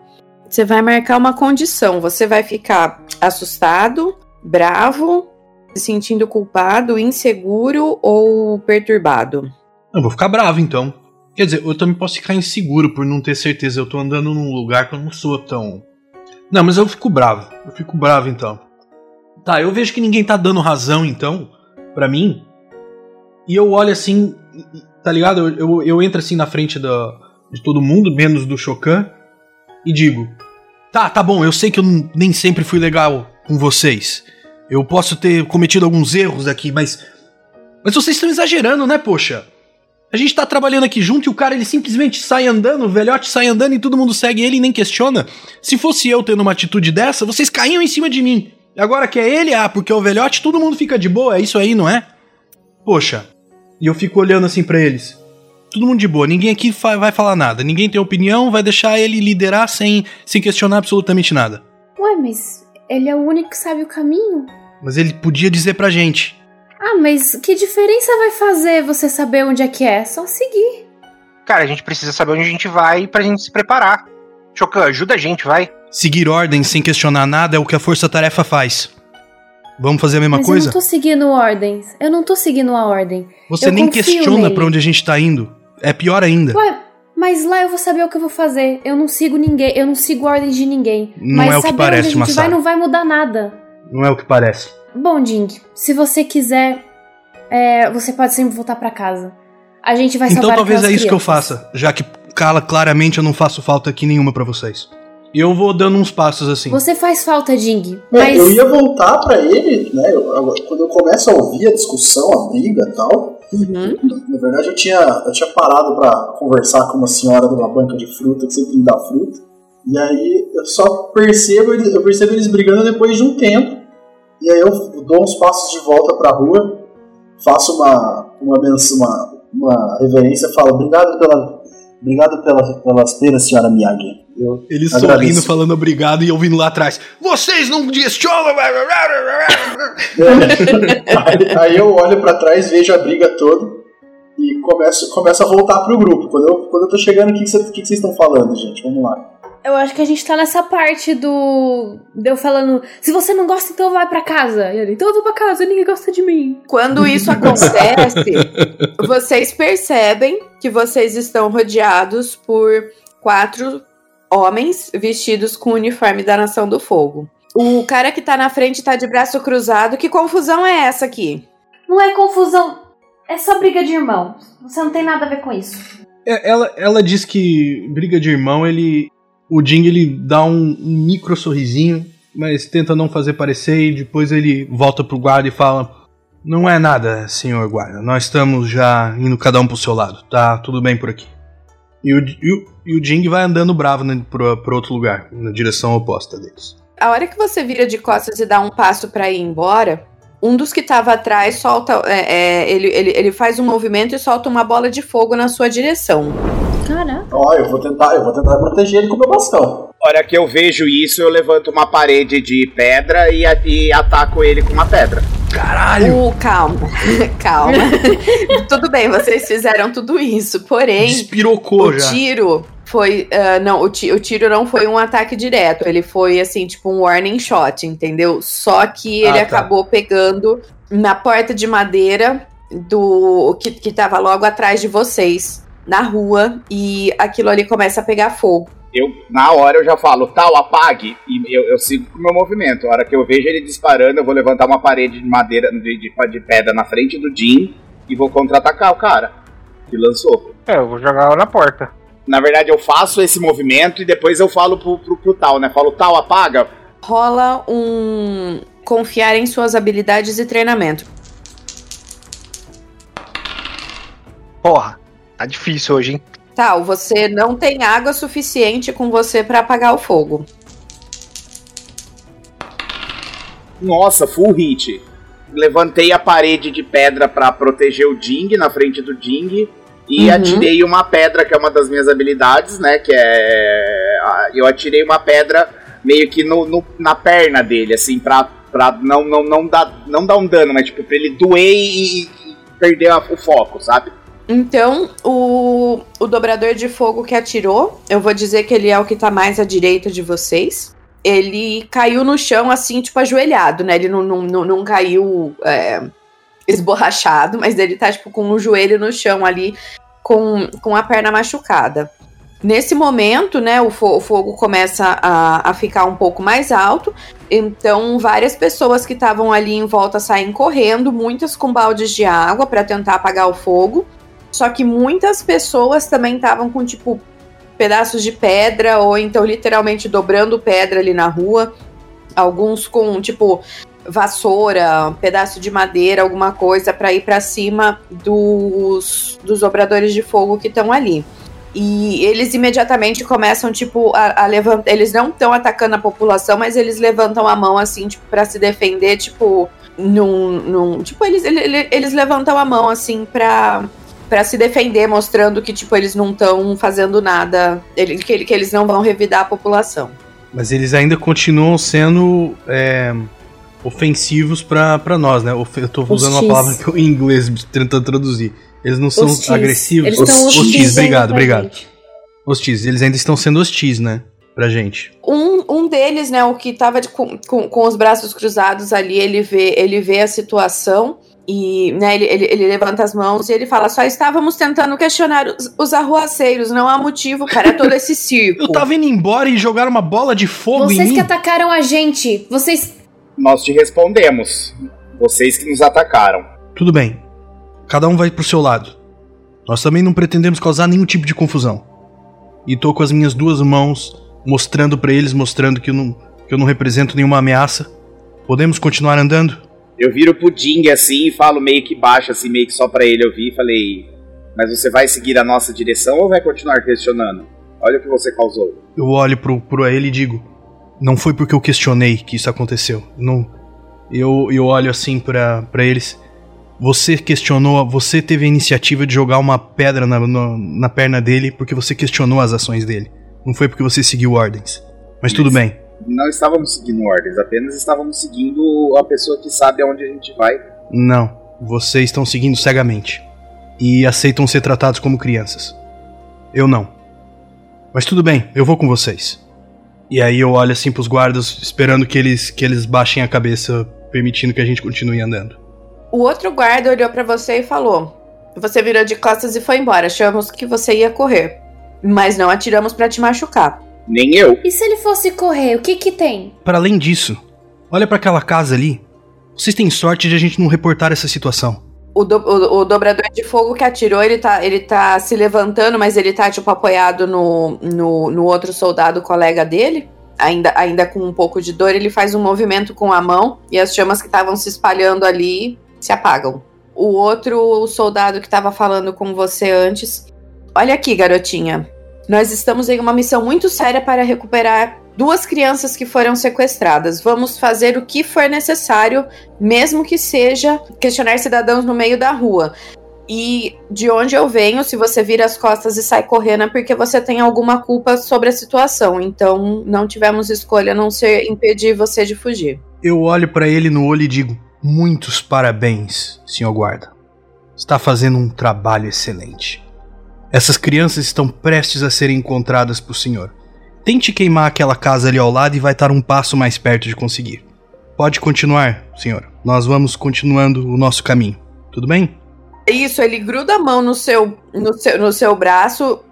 Você vai marcar uma condição, você vai ficar assustado, bravo, se sentindo culpado, inseguro ou perturbado. Eu vou ficar bravo então. Quer dizer, eu também posso ficar inseguro por não ter certeza. Eu tô andando num lugar que eu não sou tão. Não, mas eu fico bravo. Eu fico bravo então. Tá, eu vejo que ninguém tá dando razão então, pra mim. E eu olho assim, tá ligado? Eu, eu, eu entro assim na frente da, de todo mundo, menos do Chocan, e digo: Tá, tá bom, eu sei que eu nem sempre fui legal com vocês. Eu posso ter cometido alguns erros aqui, mas. Mas vocês estão exagerando, né, poxa? A gente tá trabalhando aqui junto e o cara ele simplesmente sai andando, o velhote sai andando e todo mundo segue ele e nem questiona. Se fosse eu tendo uma atitude dessa, vocês caíam em cima de mim. Agora que é ele, ah, porque é o velhote, todo mundo fica de boa, é isso aí, não é? Poxa. E eu fico olhando assim pra eles. Todo mundo de boa, ninguém aqui fa- vai falar nada, ninguém tem opinião, vai deixar ele liderar sem, sem questionar absolutamente nada. Ué, mas ele é o único que sabe o caminho? Mas ele podia dizer pra gente. Ah, mas que diferença vai fazer você saber onde é que é? Só seguir. Cara, a gente precisa saber onde a gente vai pra gente se preparar. Chocan, ajuda a gente, vai. Seguir ordens sem questionar nada é o que a força-tarefa faz. Vamos fazer a mesma mas coisa? eu não tô seguindo ordens. Eu não tô seguindo a ordem. Você eu nem questiona pra onde a gente tá indo. É pior ainda. Ué, mas lá eu vou saber o que eu vou fazer. Eu não sigo ninguém, eu não sigo ordens de ninguém. Não mas é o que saber parece, onde a gente vai não vai mudar nada. Não é o que parece. Bom, Ding, se você quiser, é, você pode sempre voltar pra casa. A gente vai Então talvez é isso que eu crianças. faça, já que cala claramente eu não faço falta aqui nenhuma pra vocês. E eu vou dando uns passos assim. Você faz falta, Ding. É, Mas Eu ia voltar pra ele, né? eu- eu- quando eu começo a ouvir a discussão, a briga e tal. Uhum. Na verdade, eu tinha, eu tinha parado pra conversar com uma senhora de uma banca de fruta que sempre me dá fruta. E aí eu só percebo, eu percebo eles brigando depois de um tempo. E aí eu dou uns passos de volta pra rua, faço uma, uma, uma, uma reverência falo: Obrigado, pela, obrigado pela, pelas penas, senhora Miyagi. Eu Ele agradeço. sorrindo, falando obrigado e eu vindo lá atrás. Vocês não questionam! aí, aí eu olho pra trás, vejo a briga toda e começo, começo a voltar pro grupo. Quando eu, quando eu tô chegando, o que, que, cê- que que vocês estão falando, gente? Vamos lá. eu acho que a gente tá nessa parte do. De eu falando, se você não gosta, então vai pra casa. E ele, então eu vou pra casa, ninguém gosta de mim. Quando isso acontece, vocês percebem que vocês estão rodeados por quatro homens vestidos com o uniforme da Nação do Fogo. O cara que tá na frente tá de braço cruzado. Que confusão é essa aqui? Não é confusão, é só briga de irmão. Você não tem nada a ver com isso. É, ela, ela diz que briga de irmão, ele. O Jing ele dá um, um micro sorrisinho, mas tenta não fazer parecer e depois ele volta pro guarda e fala: Não é nada, senhor guarda. Nós estamos já indo cada um pro seu lado. Tá tudo bem por aqui. E o, e o, e o Jing vai andando bravo né, pro, pro outro lugar, na direção oposta deles. A hora que você vira de costas e dá um passo para ir embora, um dos que tava atrás solta. é, é, ele, ele, ele faz um movimento e solta uma bola de fogo na sua direção. Caraca. Ó, eu vou tentar, eu vou tentar proteger ele com o meu bastão. hora que eu vejo isso, eu levanto uma parede de pedra e, a- e ataco ele com uma pedra. Caralho! Uh, calma, calma. tudo bem, vocês fizeram tudo isso, porém. Despirocou o já. tiro foi. ah, não, o, ti- o tiro não foi um ataque direto. Ele foi assim, tipo um warning shot, entendeu? Só que ele Ah, tá. acabou pegando na porta de madeira do. Que, que tava logo atrás de vocês, na rua, e aquilo ali começa a pegar fogo. Eu, na hora, eu já falo, tal, apague, e eu, eu sigo com o meu movimento. A hora que eu vejo ele disparando, eu vou levantar uma parede de madeira, de, de, de pedra na frente do Jim e vou contra-atacar o cara que lançou. É, eu vou jogar ela na porta. Na verdade, eu faço esse movimento e depois eu falo pro, pro, pro tal, né? Falo, tal, apaga. Rola um. Confiar em suas habilidades e treinamento. Porra, tá difícil hoje, hein? Tal, você não tem água suficiente com você pra apagar o fogo. Nossa, full hit. Levantei a parede de pedra pra proteger o Jing na frente do Jing. E Uhum. atirei uma pedra, que é uma das minhas habilidades, né? Que é. Eu atirei uma pedra meio que no, no- na perna dele, assim, pra, pra não, não, não, dar, não dar um dano, mas tipo, pra ele doer e, e perder a- o foco, sabe? Então, o, o dobrador de fogo que atirou, eu vou dizer que ele é o que tá mais à direita de vocês. Ele caiu no chão, assim, tipo, ajoelhado, né? Ele não, não, não, não caiu é, esborrachado, mas ele tá, tipo, com o joelho no chão ali, com, com a perna machucada. Nesse momento, né, o, fo- o fogo começa a, a ficar um pouco mais alto, então várias pessoas que estavam ali em volta saem correndo, muitas com baldes de água para tentar apagar o fogo. Só que muitas pessoas também estavam com, tipo, pedaços de pedra, ou então literalmente dobrando pedra ali na rua. Alguns com, tipo, vassoura, pedaço de madeira, alguma coisa, para ir para cima dos, dos obradores de fogo que estão ali. E eles imediatamente começam, tipo, a, a levantar. Eles não estão atacando a população, mas eles levantam a mão, assim, tipo, pra se defender, tipo. Num, num, tipo, eles, ele- ele- eles levantam a mão, assim, pra, pra se defender, mostrando que, tipo, eles não estão fazendo nada, que, que eles não vão revidar a população. Mas eles ainda continuam sendo é, ofensivos pra, pra nós, né? Eu tô usando uma Hostis. palavra que eu, em inglês tentando traduzir. Eles não são Hostis. agressivos. Eles estão hostis, hostis, obrigado, obrigado. gente. Hostis, eles ainda estão sendo hostis, né? Pra gente. Um, um deles, né, o que tava de- com, com, com os braços cruzados ali, ele vê, ele vê a situação e, né, ele, ele, ele levanta as mãos e ele fala: só estávamos tentando questionar os, os arruaceiros, não há motivo para todo esse circo. Eu tava indo embora e jogaram uma bola de fogo Vocês que atacaram a gente. Vocês. Nós te respondemos. Vocês que nos atacaram. Tudo bem. Cada um vai pro seu lado. Nós também não pretendemos causar nenhum tipo de confusão. E tô com as minhas duas mãos mostrando pra eles, mostrando que eu não, que eu não represento nenhuma ameaça. Podemos continuar andando? Eu viro pro Jing assim e falo meio que baixo, assim, meio que só pra ele ouvir. e Falei, mas você vai seguir a nossa direção ou vai continuar questionando? Olha o que você causou. Eu olho pro, pro ele e digo: Não foi porque eu questionei que isso aconteceu. Não. Eu, eu olho assim pra, pra eles. Você questionou, você teve a iniciativa de jogar uma pedra na, no- na perna dele porque você questionou as ações dele. Não foi porque você seguiu ordens. Mas tudo bem. Não estávamos seguindo ordens, apenas estávamos seguindo a pessoa que sabe aonde a gente vai. Não. Vocês estão seguindo cegamente. E aceitam ser tratados como crianças. Eu não. Mas tudo bem, eu vou com vocês. E aí eu olho assim pros guardas, esperando que eles, que eles baixem a cabeça, permitindo que a gente continue andando. O outro guarda olhou pra você e falou: Você virou de costas e foi embora. Achamos que você ia correr. Mas não atiramos pra te machucar. Nem eu. E se ele fosse correr, o que que tem? Para além disso, olha para aquela casa ali. Vocês têm sorte de a gente não reportar essa situação. O, do- o- o dobrador de fogo que atirou, ele tá, ele tá se levantando, mas ele tá, tipo, apoiado no, no, no outro soldado colega dele. Ainda, ainda com um pouco de dor, ele faz um movimento com a mão e as chamas que estavam se espalhando ali se apagam. O outro soldado que tava falando com você antes. Olha aqui, garotinha. Nós estamos em uma missão muito séria para recuperar duas crianças que foram sequestradas. Vamos fazer o que for necessário, mesmo que seja questionar cidadãos no meio da rua. E de onde eu venho, se você vira as costas e sai correndo, é porque você tem alguma culpa sobre a situação. Então não tivemos escolha a não ser impedir você de fugir. Eu olho para ele no olho e digo: Muitos parabéns, senhor guarda. Está fazendo um trabalho excelente. Essas crianças estão prestes a serem encontradas por senhor. Tente queimar aquela casa ali ao lado e vai estar um passo mais perto de conseguir. Pode continuar, senhor. Nós vamos continuando o nosso caminho. Tudo bem? Isso, ele gruda a mão no seu, no seu, no seu braço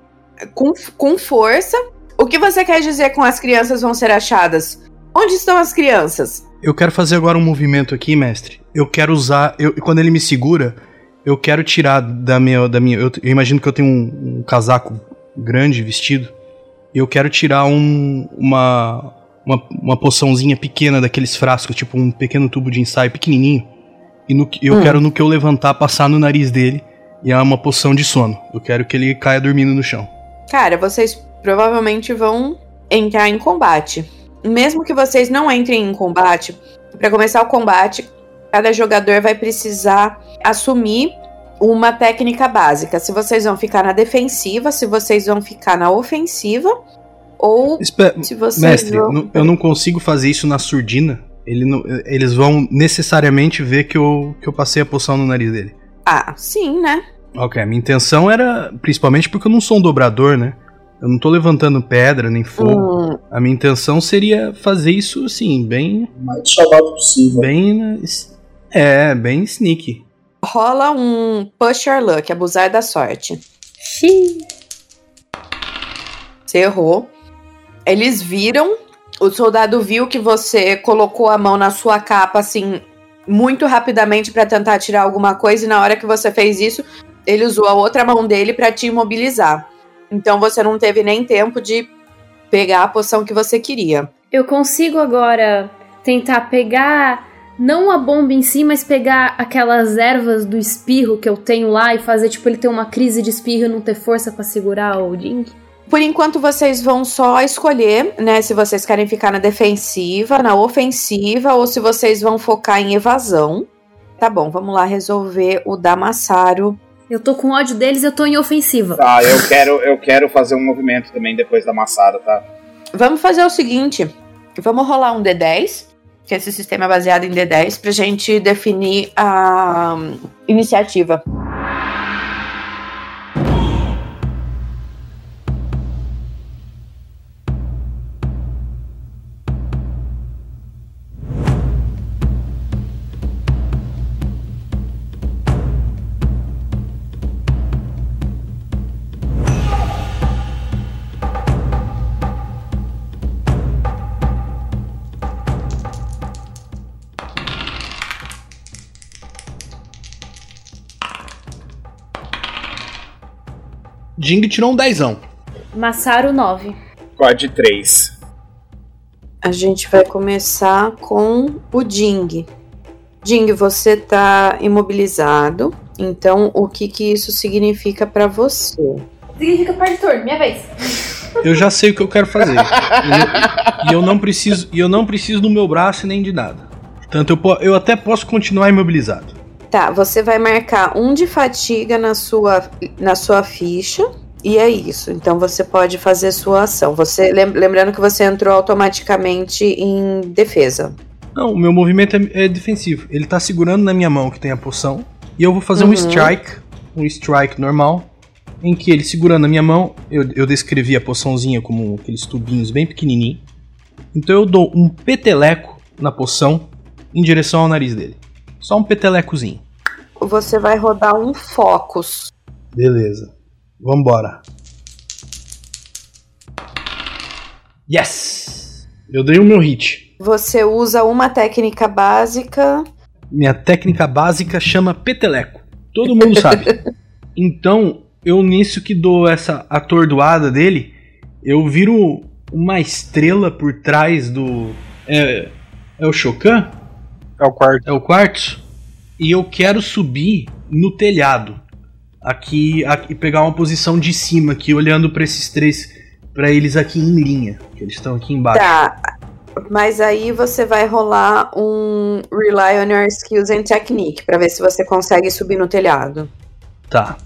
com, com força. O que você quer dizer com as crianças vão ser achadas? Onde estão as crianças? Eu quero fazer agora um movimento aqui, mestre. Eu quero usar. Eu, quando ele me segura, eu quero tirar da minha. Da minha eu, eu imagino que eu tenho um, um, casaco grande vestido. Eu quero tirar um, uma, uma, uma poçãozinha pequena daqueles frascos, tipo um pequeno tubo de ensaio pequenininho. E no, eu hum. quero no que eu levantar, passar no nariz dele. E é uma poção de sono. Eu quero que ele caia dormindo no chão. Cara, vocês provavelmente vão entrar em combate. Mesmo que vocês não entrem em combate, para começar o combate, cada jogador vai precisar assumir uma técnica básica. Se vocês vão ficar na defensiva, se vocês vão ficar na ofensiva, ou Espe se vocês Mestre, vão... eu não consigo fazer isso na surdina. Ele não, eles vão necessariamente ver que eu, que eu passei a poção no nariz dele. Ah, sim, né? Ok, a minha intenção era, principalmente porque eu não sou um dobrador, né? Eu não tô levantando pedra nem fogo. Hum. A minha intenção seria fazer isso, assim, bem. Mais chamado possível. Bem é, bem sneaky. Rola um push your luck, abusar da sorte. Xiii. Você errou. Eles viram, o soldado viu que você colocou a mão na sua capa, assim, muito rapidamente para tentar tirar alguma coisa, e na hora que você fez isso, ele usou a outra mão dele para te imobilizar. Então você não teve nem tempo de pegar a poção que você queria. Eu consigo agora tentar pegar não a bomba em si, mas pegar aquelas ervas do espirro que eu tenho lá e fazer, tipo, ele ter uma crise de espirro e não ter força para segurar o Ding? Por enquanto, vocês vão só escolher, né, se vocês querem ficar na defensiva, na ofensiva, ou se vocês vão focar em evasão. Tá bom, vamos lá resolver o Damassaro. Eu tô com ódio deles, eu tô em ofensiva. Tá, eu quero, eu quero fazer um movimento também depois da Massaro, tá? Vamos fazer o seguinte: vamos rolar um D10 que é esse sistema baseado em D10, para a gente definir a iniciativa. Jing tirou um dezão. Massaro 9. Quad 3. A gente vai começar com o Jing. Jing, você tá imobilizado. Então, o que que isso significa para você? Significa partitor, minha vez. Eu já sei o que eu quero fazer. E eu, não preciso, e eu não preciso do meu braço nem de nada. Portanto, eu, eu até posso continuar imobilizado. Tá, você vai marcar um de fatiga na sua, na sua ficha. E é isso. Então você pode fazer sua ação. Você lembrando que você entrou automaticamente em defesa. Não, o meu movimento é, é defensivo. Ele tá segurando na minha mão que tem a poção. E eu vou fazer uhum. um strike. Um strike normal. Em que ele segurando na minha mão, eu, eu descrevi a poçãozinha como aqueles tubinhos bem pequenininhos. Então eu dou um peteleco na poção em direção ao nariz dele. Só um petelecozinho. Você vai rodar um Focus. Beleza. Vambora. Yes! Eu dei o meu hit. Você usa uma técnica básica. Minha técnica básica chama peteleco. Todo mundo sabe. então, eu nisso que dou essa atordoada dele, eu viro uma estrela por trás do. É, é o Chocan? É o quarto. É o quarto. E eu quero subir no telhado. aqui, aqui pegar uma posição de cima aqui, olhando para esses três, para eles aqui em linha, que eles estão aqui embaixo. Tá. Mas aí você vai rolar um Rely on Your Skills and Technique pra ver se você consegue subir no telhado. Tá.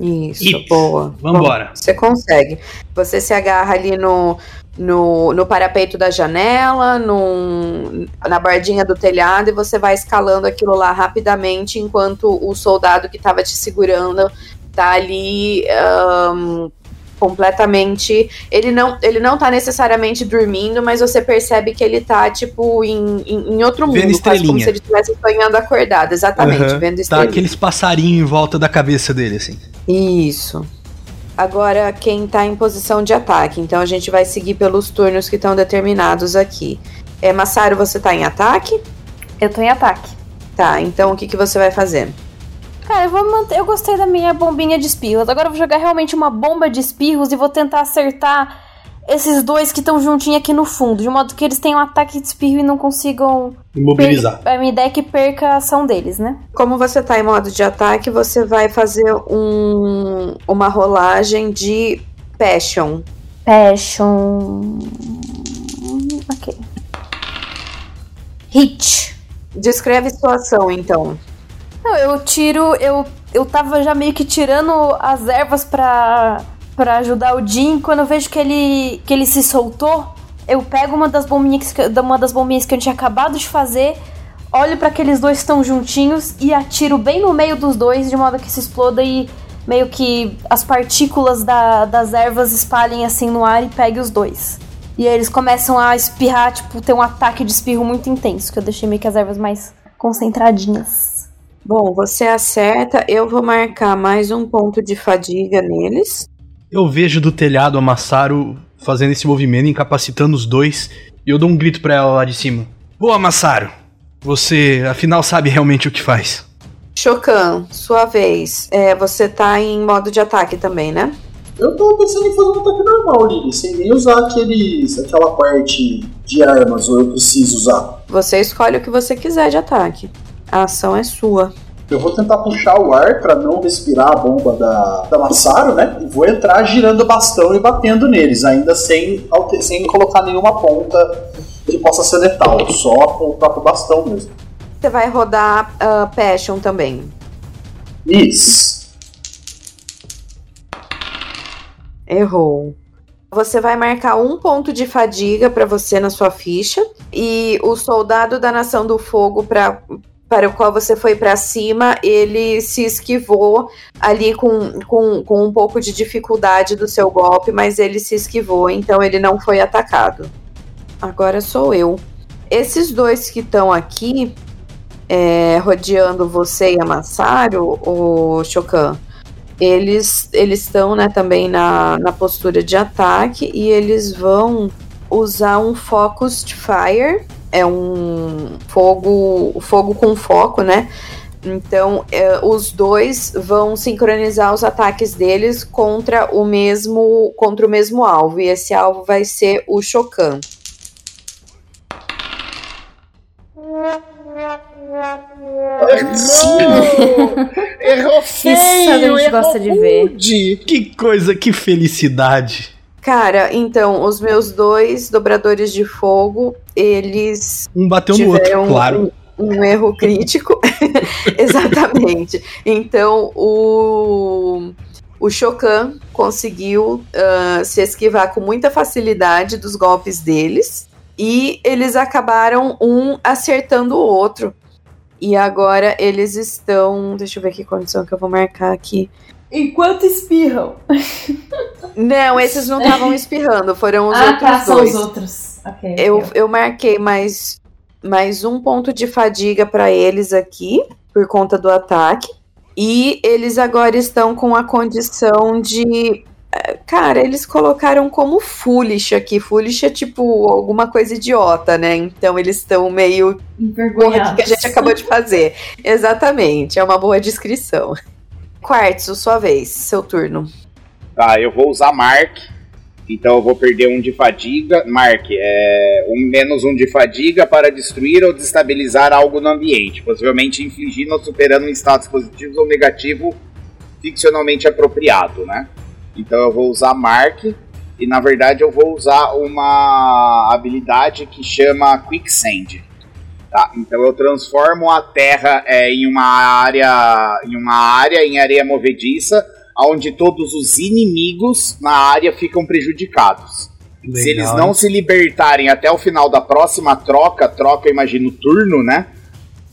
Isso, Hits. boa. Vambora. Bom, Você consegue. Você se agarra ali no, no, no parapeito da janela, num, na bordinha do telhado, e você vai escalando aquilo lá rapidamente, enquanto o soldado que tava te segurando tá ali ahn, completamente. Ele não, ele não tá necessariamente dormindo, mas você percebe que ele tá, tipo, em, em, em outro mundo, Vendo quase como estrelinha. se ele estivesse sonhando acordado. Exatamente, Aham. vendo Tá estrelinha. aqueles passarinhos em volta da cabeça dele, assim. Isso. Agora, quem tá em posição de ataque. Então, a gente vai seguir pelos turnos que estão determinados aqui. É, Massaro, você tá em ataque? Eu tô em ataque. Tá, então o que, que você vai fazer? Cara, eu vou manter. Eu gostei da minha bombinha de espirros. Agora eu vou jogar realmente uma bomba de espirros e vou tentar acertar esses dois que estão juntinhos aqui no fundo. De modo que eles tenham um ataque de espirro e não consigam. Imobilizar. per- A minha ideia é que perca a ação deles, né? Como você tá em modo de ataque, você vai fazer um, uma rolagem de Passion. Passion. Ok. Hit. Descreve sua ação, então. Não, eu tiro. Eu, eu tava já meio que tirando as ervas pra, pra ajudar o Jim. Quando eu vejo que ele, que ele se soltou, eu pego uma das bombinhas que, uma das bombinhas que eu tinha acabado de fazer, olho pra aqueles dois estão juntinhos e atiro bem no meio dos dois, de modo que se exploda e meio que as partículas da- das ervas espalhem assim no ar e pegue os dois. E aí eles começam a espirrar, tipo, ter um ataque de espirro muito intenso, que eu deixei meio que as ervas mais concentradinhas. Bom, você acerta. Eu vou marcar mais um ponto de fadiga neles. Eu vejo do telhado a Massaro fazendo esse movimento, incapacitando os dois, e eu dou um grito pra ela lá de cima. Boa, Massaro! Você, afinal, sabe realmente o que faz. Chocan, sua vez. É, você tá em modo de ataque também, né? Eu tô pensando em fazer um ataque normal, Lili, sem nem usar aqueles, aquela parte de armas, ou eu preciso usar. Você escolhe o que você quiser de ataque. A ação é sua. Eu vou tentar puxar o ar pra não respirar a bomba da, da Massaro, né? E vou entrar girando o bastão e batendo neles, ainda sem, sem colocar nenhuma ponta que possa ser letal, só o próprio bastão mesmo. Você vai rodar ah, Passion também. Isso. Errou. Você vai marcar um ponto de fadiga pra você na sua ficha. E o soldado da Nação do Fogo pra, para o qual você foi pra cima, ele se esquivou ali com, com, com um pouco de dificuldade do seu golpe, mas ele se esquivou, então ele não foi atacado. Agora sou eu. Esses dois que estão aqui, é, rodeando você e a Massaro, o Chocan, eles eles estão né, também na, na postura de ataque e eles vão usar um Focused Fire. É um fogo, fogo com foco, né? Então, é, os dois vão sincronizar os ataques deles contra o mesmo contra o mesmo alvo. E esse alvo vai ser o Chocan. Errou Isso a feio, gente gosta de ver. Que coisa, que felicidade. Cara, então, os meus dois dobradores de fogo, eles Um bateu no outro, claro. um, um erro crítico. Exatamente. Então, o, o Shokan conseguiu ah, se esquivar com muita facilidade dos golpes deles. E eles acabaram um acertando o outro. E agora eles estão. Deixa eu ver que condição que eu vou marcar aqui. Enquanto espirram. Não, esses não estavam espirrando, foram os ah, outros tá, são os outros. Ok. Eu, ok. eu marquei mais, mais um ponto de fadiga pra eles aqui, por conta do ataque. E eles agora estão com a condição de. eh, Cara, eles colocaram como foolish aqui. Foolish é tipo alguma coisa idiota, né? Então eles estão meio. Porra, que a gente acabou de fazer? Exatamente, é uma boa descrição. Quartzo, sua vez, seu turno. Tá, eu vou usar Mark Então eu vou perder um de fadiga. Marque, é um menos um de fadiga para destruir ou destabilizar algo no ambiente, possivelmente infligindo ou superando um status positivo ou negativo ficcionalmente apropriado, né? Então eu vou usar Marque e na verdade eu vou usar uma habilidade que chama Quicksand. Tá, então eu transformo a Terra é, em uma área, em uma área em areia movediça onde todos os inimigos na área ficam prejudicados. Legal, se eles não se libertarem até o final da próxima troca, troca, imagino, turno, né?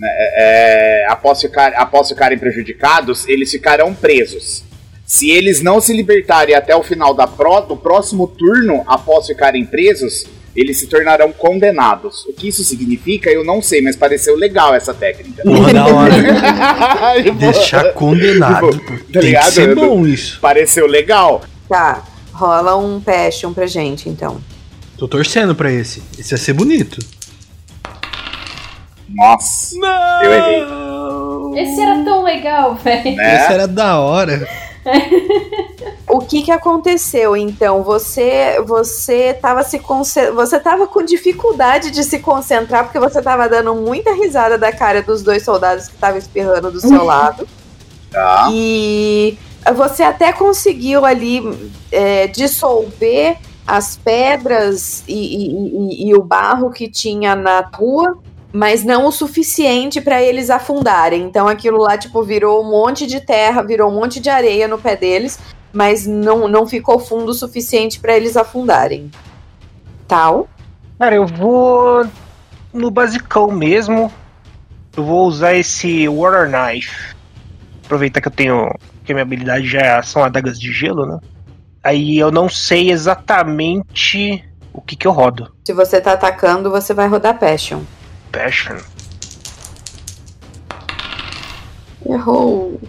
É, é, após, ficar, após ficarem prejudicados, eles ficarão presos. Se eles não se libertarem até o final da pro, do próximo turno, após ficarem presos, eles se tornarão condenados. O que isso significa, eu não sei, mas pareceu legal essa técnica. Porra, da hora. Deixar condenado. Tipo, tá Tem ligado? que ser bom isso. Pareceu legal. Tá, rola um passion pra gente, então. Tô torcendo pra esse. Esse ia ser bonito. Nossa, não! eu errei. Esse era tão legal, velho. Né? Esse era da hora. o que que aconteceu então? Você você tava se você tava com dificuldade de se concentrar porque você tava dando muita risada da cara dos dois soldados que estavam espirrando do seu lado. Tá. E você até conseguiu ali é, dissolver as pedras e, e, e, e o barro que tinha na rua mas não o suficiente para eles afundarem. Então aquilo lá, tipo, virou um monte de terra, virou um monte de areia no pé deles, mas não, não ficou fundo o suficiente para eles afundarem. Tal. Cara, eu vou no basicão mesmo. Eu vou usar esse Water Knife. Aproveitar que eu tenho. que a minha habilidade já são adagas de gelo, né? Aí eu não sei exatamente o que que eu rodo. Se você tá atacando, você vai rodar Passion. Passion. Errou.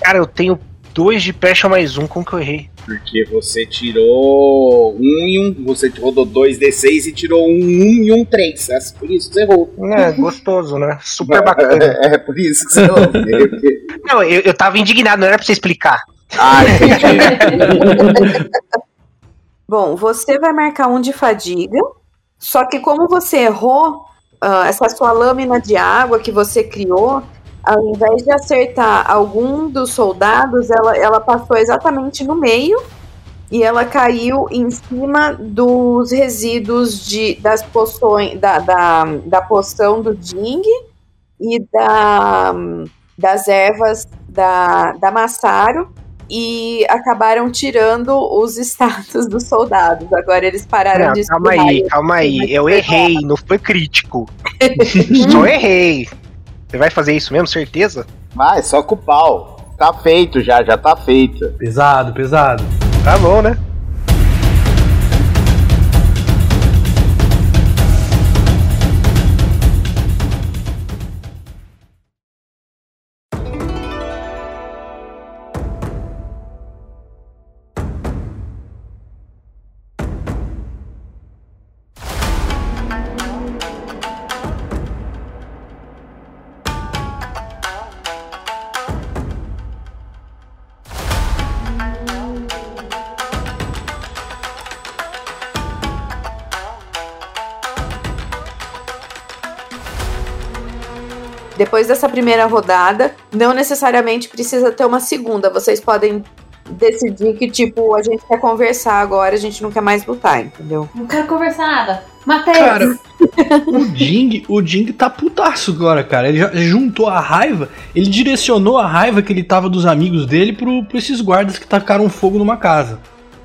Cara, eu tenho dois de Passion mais um, como que eu errei? Porque você tirou um e um. Você rodou dois D6 e tirou um, um e um três. É por isso que você errou. É, gostoso, né? Super bacana. É, é por isso que você errou. não, eu, eu tava indignado, não era pra você explicar. Ah, entendi. Bom, você vai marcar um de fadiga. Só que como você errou, uh, essa sua lâmina de água que você criou, ao invés de acertar algum dos soldados, ela, ela passou exatamente no meio e ela caiu em cima dos resíduos de, das poções, da, da, da poção do Ding e da, das ervas da, da Massaro e acabaram tirando os status dos soldados. Agora eles pararam não, de Calma aí, calma aí. Eu errei, não foi crítico. Só errei. Você vai fazer isso mesmo, certeza? Vai, só com o pau. Tá feito já, já tá feito. Pesado, pesado. Tá bom, né? Depois dessa primeira rodada, não necessariamente precisa ter uma segunda. Vocês podem decidir que, tipo, a gente quer conversar agora, a gente não quer mais lutar, entendeu? Não quero conversar nada. Matei Cara, o Jing, o Jing tá putaço agora, cara. Ele já juntou a raiva, ele direcionou a raiva que ele tava dos amigos dele pro, pro esses guardas que tacaram fogo numa casa.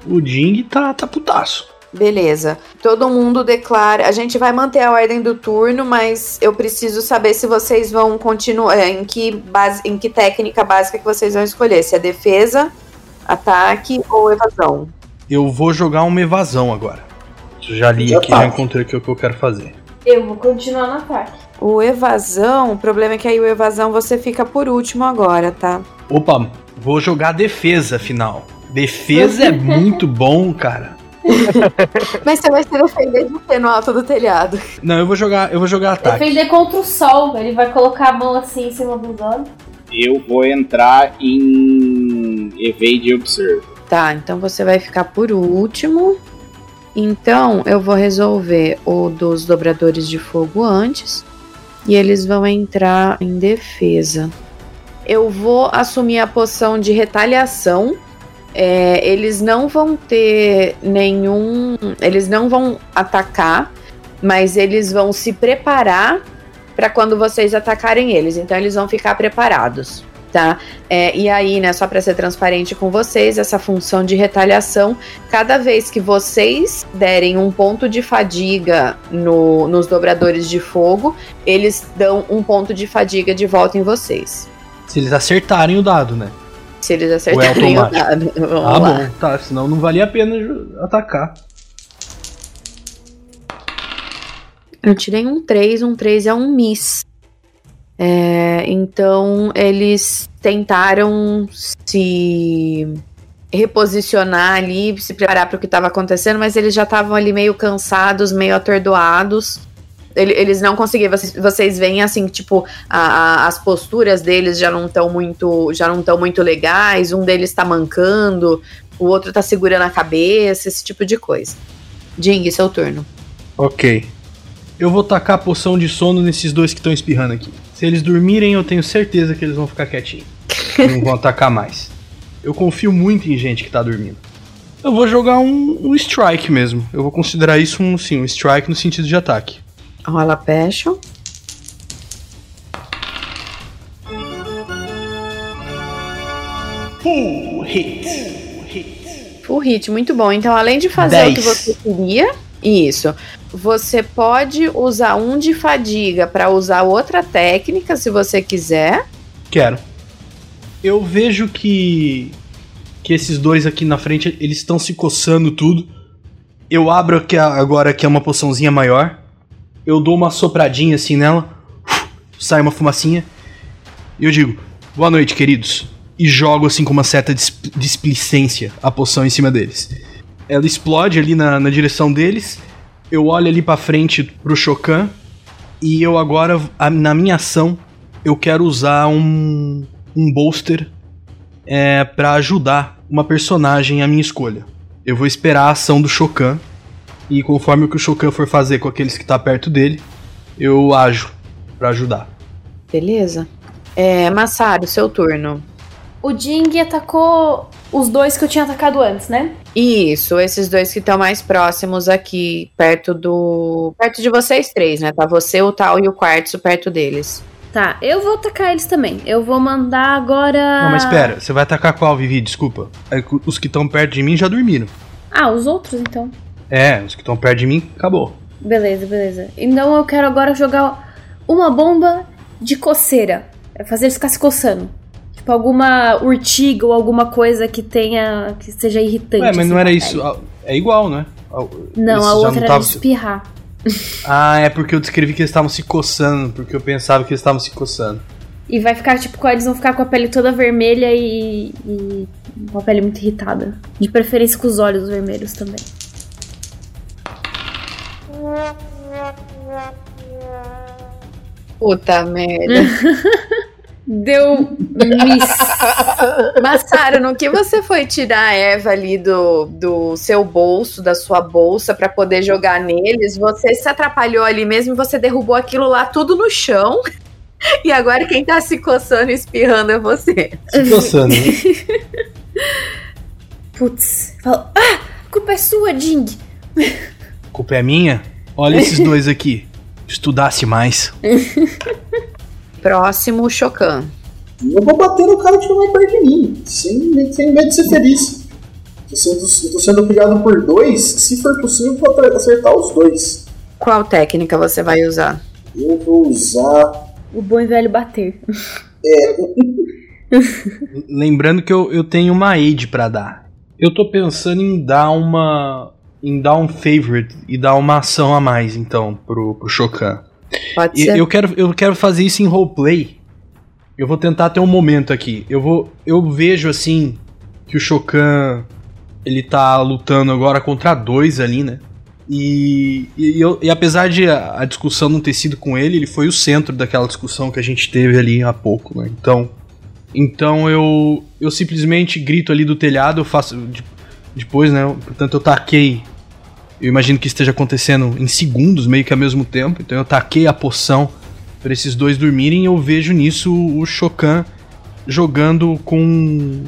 O Jing tá, tá putaço. Beleza. Todo mundo declara. A gente vai manter a ordem do turno, mas eu preciso saber se vocês vão continuar. É, em que, base, em que técnica básica que vocês vão escolher. Se é defesa, ataque ou evasão. Eu vou jogar uma evasão agora. Já li aqui, já encontrei o que eu quero fazer. Eu vou continuar no ataque. O evasão, o problema é que aí o evasão você fica por último agora, tá? Opa, vou jogar defesa final. Defesa é muito bom, cara. Mas você vai se defender de quê no alto do telhado? Não, eu vou jogar, eu vou jogar ataque. Defender contra o sol. Ele vai colocar a mão assim em cima dos olhos. Eu vou entrar em Evade Observe. Tá, então você vai ficar por último. Então eu vou resolver o dos dobradores de fogo antes. E eles vão entrar em defesa. Eu vou assumir a poção de retaliação. É, eles não vão ter nenhum. Eles não vão atacar, mas eles vão se preparar para quando vocês atacarem eles. Então eles vão ficar preparados tá? É, e aí, né, só para ser transparente com vocês, essa função de retaliação, cada vez que vocês derem um ponto de fadiga no, nos dobradores de fogo, eles dão um ponto de fadiga de volta em vocês. Se eles acertarem o dado, né? Se eles acertarem o dado. Ah, lá. bom, tá. Senão não valia a pena atacar. Eu tirei um 3, um 3 é um miss. É, então eles tentaram se reposicionar ali, se preparar para o que estava acontecendo, mas eles já estavam ali meio cansados, meio atordoados. Eles não conseguiam. Vocês, vocês veem assim, tipo, a, a, as posturas deles já não estão muito, já não estão muito legais. Um deles está mancando, o outro está segurando a cabeça, esse tipo de coisa. Jing, seu turno. Ok. Eu vou tacar a poção de sono nesses dois que estão espirrando aqui. Se eles dormirem, eu tenho certeza que eles vão ficar quietinhos. não vão atacar mais. Eu confio muito em gente que tá dormindo. Eu vou jogar um, um strike mesmo. Eu vou considerar isso um, sim, um strike no sentido de ataque. Rola passion. Full hit. Full hit, muito bom. Então, além de fazer Dez. o que você queria, isso. Você pode usar um de fadiga para usar outra técnica, se você quiser. Quero. Eu vejo que que esses dois aqui na frente, eles estão se coçando tudo. Eu abro aqui agora que é uma poçãozinha maior. Eu dou uma sopradinha assim nela. Sai uma fumacinha. E eu digo: "Boa noite, queridos." E jogo assim com uma certa displicência a poção em cima deles. Ela explode ali na, na direção deles eu olho ali para frente pro Shokan e eu agora, na minha ação, eu quero usar um, um bolster é, para ajudar uma personagem à minha escolha. Eu vou esperar a ação do Shokan e conforme o que o Shokan for fazer com aqueles que tá perto dele, eu ajo para ajudar. Beleza. É, Massaro, seu turno. O Jing atacou os dois que eu tinha atacado antes, né? Isso, esses dois que estão mais próximos aqui, perto do. perto de vocês três, né? Tá você, o Tal e o Quartzo perto deles. Tá, eu vou atacar eles também. Eu vou mandar agora. Não, mas espera, você vai atacar qual, Vivi? Desculpa. É os que estão perto de mim já dormiram. Ah, os outros então. É, os que estão perto de mim, acabou. Beleza, beleza. Então eu quero agora jogar uma bomba de coceira. É fazer eles ficar se coçando. Tipo, alguma urtiga ou alguma coisa que tenha. que seja irritante. Ué, mas assim, não era isso. É igual, né? Não, a outra não era de espirrar. Ah, é porque eu descrevi que eles estavam se coçando, porque eu pensava que eles estavam se coçando. E vai ficar, tipo, eles vão ficar com a pele toda vermelha e, e com a pele muito irritada. De preferência com os olhos vermelhos também. Puta merda. Deu miss. Massaro, no que você foi tirar a Eva ali do, do seu bolso, da sua bolsa, para poder jogar neles, você se atrapalhou ali mesmo e você derrubou aquilo lá tudo no chão. E agora quem tá se coçando e espirrando é você. Se coçando, né? Putz. Fala, ah, a culpa é sua, Ding. A culpa é minha? Olha esses dois aqui. Estudasse mais. Próximo, Chocan. Eu vou bater no cara que não vai perto de mim, sem, sem medo de ser feliz. Tô sendo, tô sendo obrigado por dois, se for possível, vou acertar os dois. Qual técnica você vai usar? Eu vou usar. O bom e velho bater. É. Lembrando que eu, eu tenho uma aid para dar. Eu tô pensando em dar uma. Em dar um favorite e dar uma ação a mais, então, pro, pro Shokan. Pode ser. Eu quero, eu quero fazer isso em roleplay. Eu vou tentar ter um momento aqui. Eu vou. Eu vejo assim que o Shokan ele tá lutando agora contra dois ali, né? E, e, eu, e apesar de a, a, discussão não ter sido com ele, ele foi o centro daquela discussão que a gente teve ali há pouco, né? Então, então eu, eu simplesmente grito ali do telhado, eu faço. Depois, né? Portanto, eu taquei Eu imagino que esteja acontecendo em segundos, meio que ao mesmo tempo. Então eu taquei a poção para esses dois dormirem e eu vejo nisso o Shokan jogando com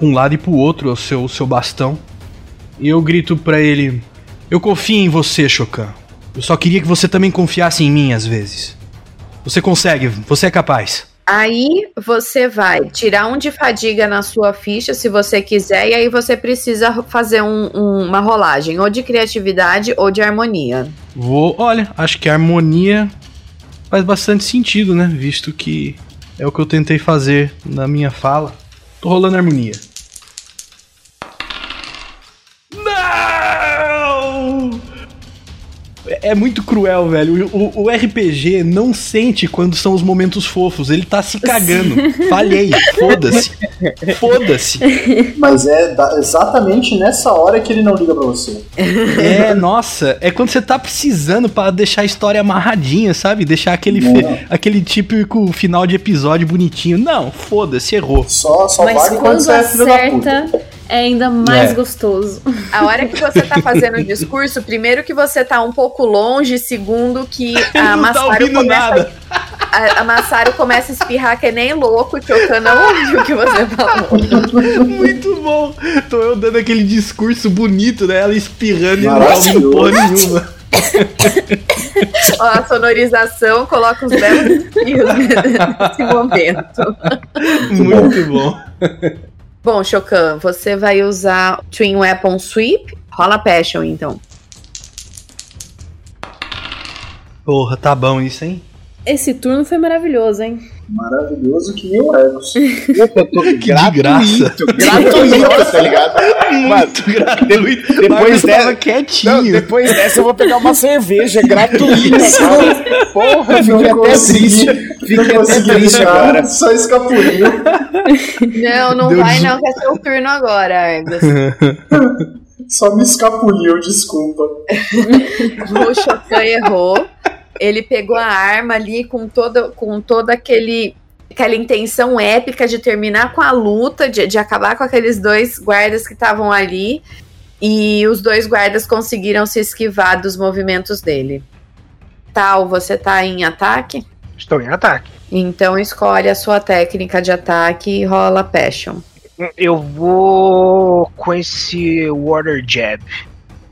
um lado e pro outro o seu, o seu bastão. E eu grito para ele: Eu confio em você, Shokan. Eu só queria que você também confiasse em mim às vezes. Você consegue, você é capaz. Aí você vai tirar um de fadiga na sua ficha, se você quiser, e aí você precisa fazer um- um- uma rolagem, ou de criatividade ou de harmonia. Vou, olha, acho que a harmonia faz bastante sentido, né? Visto que é o que eu tentei fazer na minha fala. Tô rolando harmonia. É muito cruel, velho. O, o RPG não sente quando são os momentos fofos. Ele tá se cagando. Falhei. Foda-se. Foda-se. Mas é exatamente nessa hora que ele não liga pra você. É, nossa, é quando você tá precisando pra deixar a história amarradinha, sabe? Deixar aquele, fe- aquele típico final de episódio bonitinho. Não, foda-se, errou. Só, só Mas vale quando quando você é filho da puta. É ainda mais É. gostoso. A hora que você tá fazendo o discurso, primeiro que você tá um pouco longe, segundo que a não tá Massaro ouvindo começa, nada. a, a Massaro começa a espirrar que nem louco, que o não ouviu o que você falou. Muito bom. Tô eu dando aquele discurso bonito, né? Ela espirrando e não tá ouvindo porra nenhuma. Ó, a sonorização coloca os belos espirros nesse momento. Muito bom. Bom, Shokan, você vai usar Twin Weapon Sweep. Rola Passion, então. Porra, tá bom isso, hein? Esse turno foi maravilhoso, hein? Maravilhoso que nem o Ergos. Eu tô Que de graça. gratuito, tá ligado? Mano, Muito gratuito. depois dessa- quietinho. não, depois dessa eu vou pegar uma cerveja gratuita, cara. Porra, fiquei até triste. Fiquei até triste agora. Só escapuliu. Não, não Deu vai não, que é seu turno agora, Argus. Só me escapuliu, desculpa. O Shokan errou. Ele pegou a arma ali com todo, com todo aquele aquela intenção épica de terminar com a luta, de, de acabar com aqueles dois guardas que estavam ali. E os dois guardas conseguiram se esquivar dos movimentos dele. Tal, você tá em ataque? Estou em ataque. Então escolhe a sua técnica de ataque e rola Passion. Eu vou com esse Water Jab.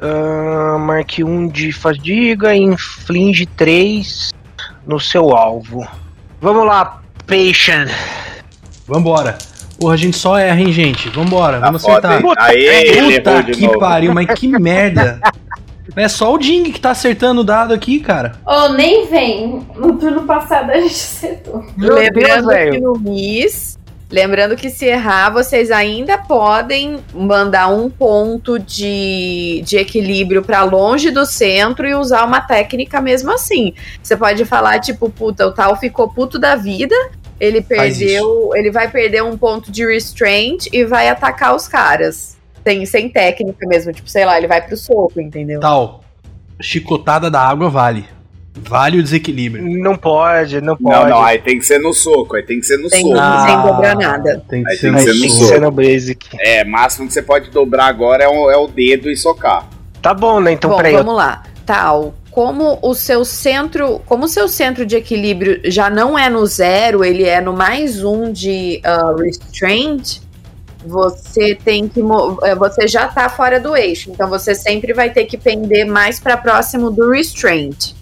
Ah, marque 1 de fadiga e inflige 3 no seu alvo. Vamos lá, Patient. Vambora. Porra, a gente só erra, hein, gente? Vambora, Tá vamos foda, acertar. Aê, errou Puta que pariu, mas que merda. É só o Ding que tá acertando o dado aqui, cara. Oh, nem vem. No turno passado a gente acertou. Meu lembrando Deus, velho. que no Miss, lembrando que se errar, vocês ainda podem mandar um ponto de, de equilíbrio pra longe do centro e usar uma técnica mesmo assim. Você pode falar, tipo, puta, o tal ficou puto da vida. Ele perdeu. Ele vai perder um ponto de restraint e vai atacar os caras. Sem, sem técnica mesmo, tipo, sei lá, ele vai pro soco, entendeu? Tal. Chicotada da água vale. Vale o desequilíbrio. Não pode, não pode. Não, não, aí tem que ser no soco, aí tem que ser no Sem, soco. Ah. sem dobrar nada. Tem que Aí ser tem no que ser no tem que soco. ser no Basic. É, máximo que você pode dobrar agora é o, é o dedo e socar. Tá bom, né? Então Bom, peraí. eu- vamos lá. Tal, como o seu centro, como o seu centro de equilíbrio já não é no zero, ele é no mais um de ah, restraint, você tem que eh, você já tá fora do eixo, então você sempre vai ter que pender mais para próximo do restraint.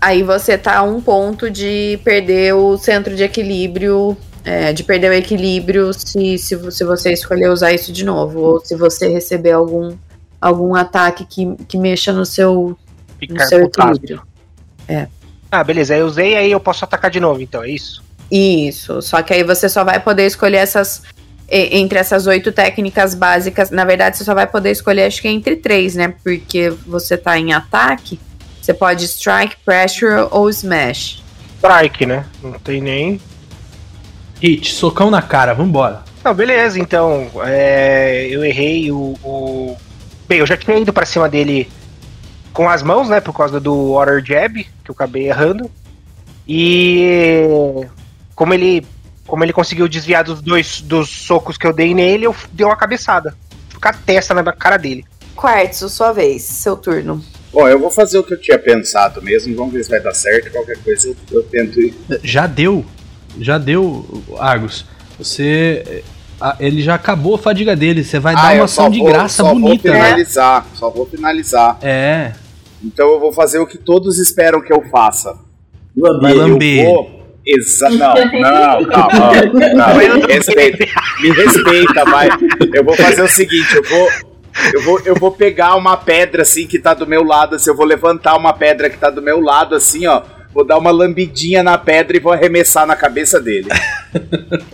Aí você tá a um ponto de perder o centro de equilíbrio, é, de perder o equilíbrio se, se, se você escolher usar isso de novo, ou se você receber algum, algum ataque que, que mexa no seu, no seu equilíbrio. Ah, beleza. Eu usei, aí eu posso atacar de novo, então, é isso? Isso, só que aí você só vai poder escolher essas. Entre essas oito técnicas básicas, na verdade, você só vai poder escolher, acho que entre três, né? Porque você tá em ataque, você pode strike, pressure ou smash. Strike, né? Não tem nem. Hit, socão na cara, vambora. Não, beleza, então. é, eu errei o, o- Bem, eu já tinha ido pra cima dele com as mãos, né? Por causa do Water Jab, que eu acabei errando. E. Como ele. Como ele conseguiu desviar dos dois dos socos que eu dei nele, eu dei uma cabeçada. Com a testa na cara dele. Quartzo, sua vez, seu turno. Bom, eu vou fazer o que eu tinha pensado mesmo, vamos ver se vai dar certo. Qualquer coisa eu, tento ir. Já deu. Já deu, Argus. Você. Ele já acabou a fadiga dele. Você vai dar Ah, uma eu só ação de vou- graça só bonita. Vou né? finalizar, só vou finalizar. É. Então eu vou fazer o que todos esperam que eu faça. Vai Eu lamber. vou. Exa não, não, calma. Não, respeita. Me respeita, vai. Eu vou fazer o seguinte, eu vou. Eu vou, eu vou pegar uma pedra assim que tá do meu lado, assim, eu vou levantar uma pedra que tá do meu lado, assim, ó. Vou dar uma lambidinha na pedra e vou arremessar na cabeça dele.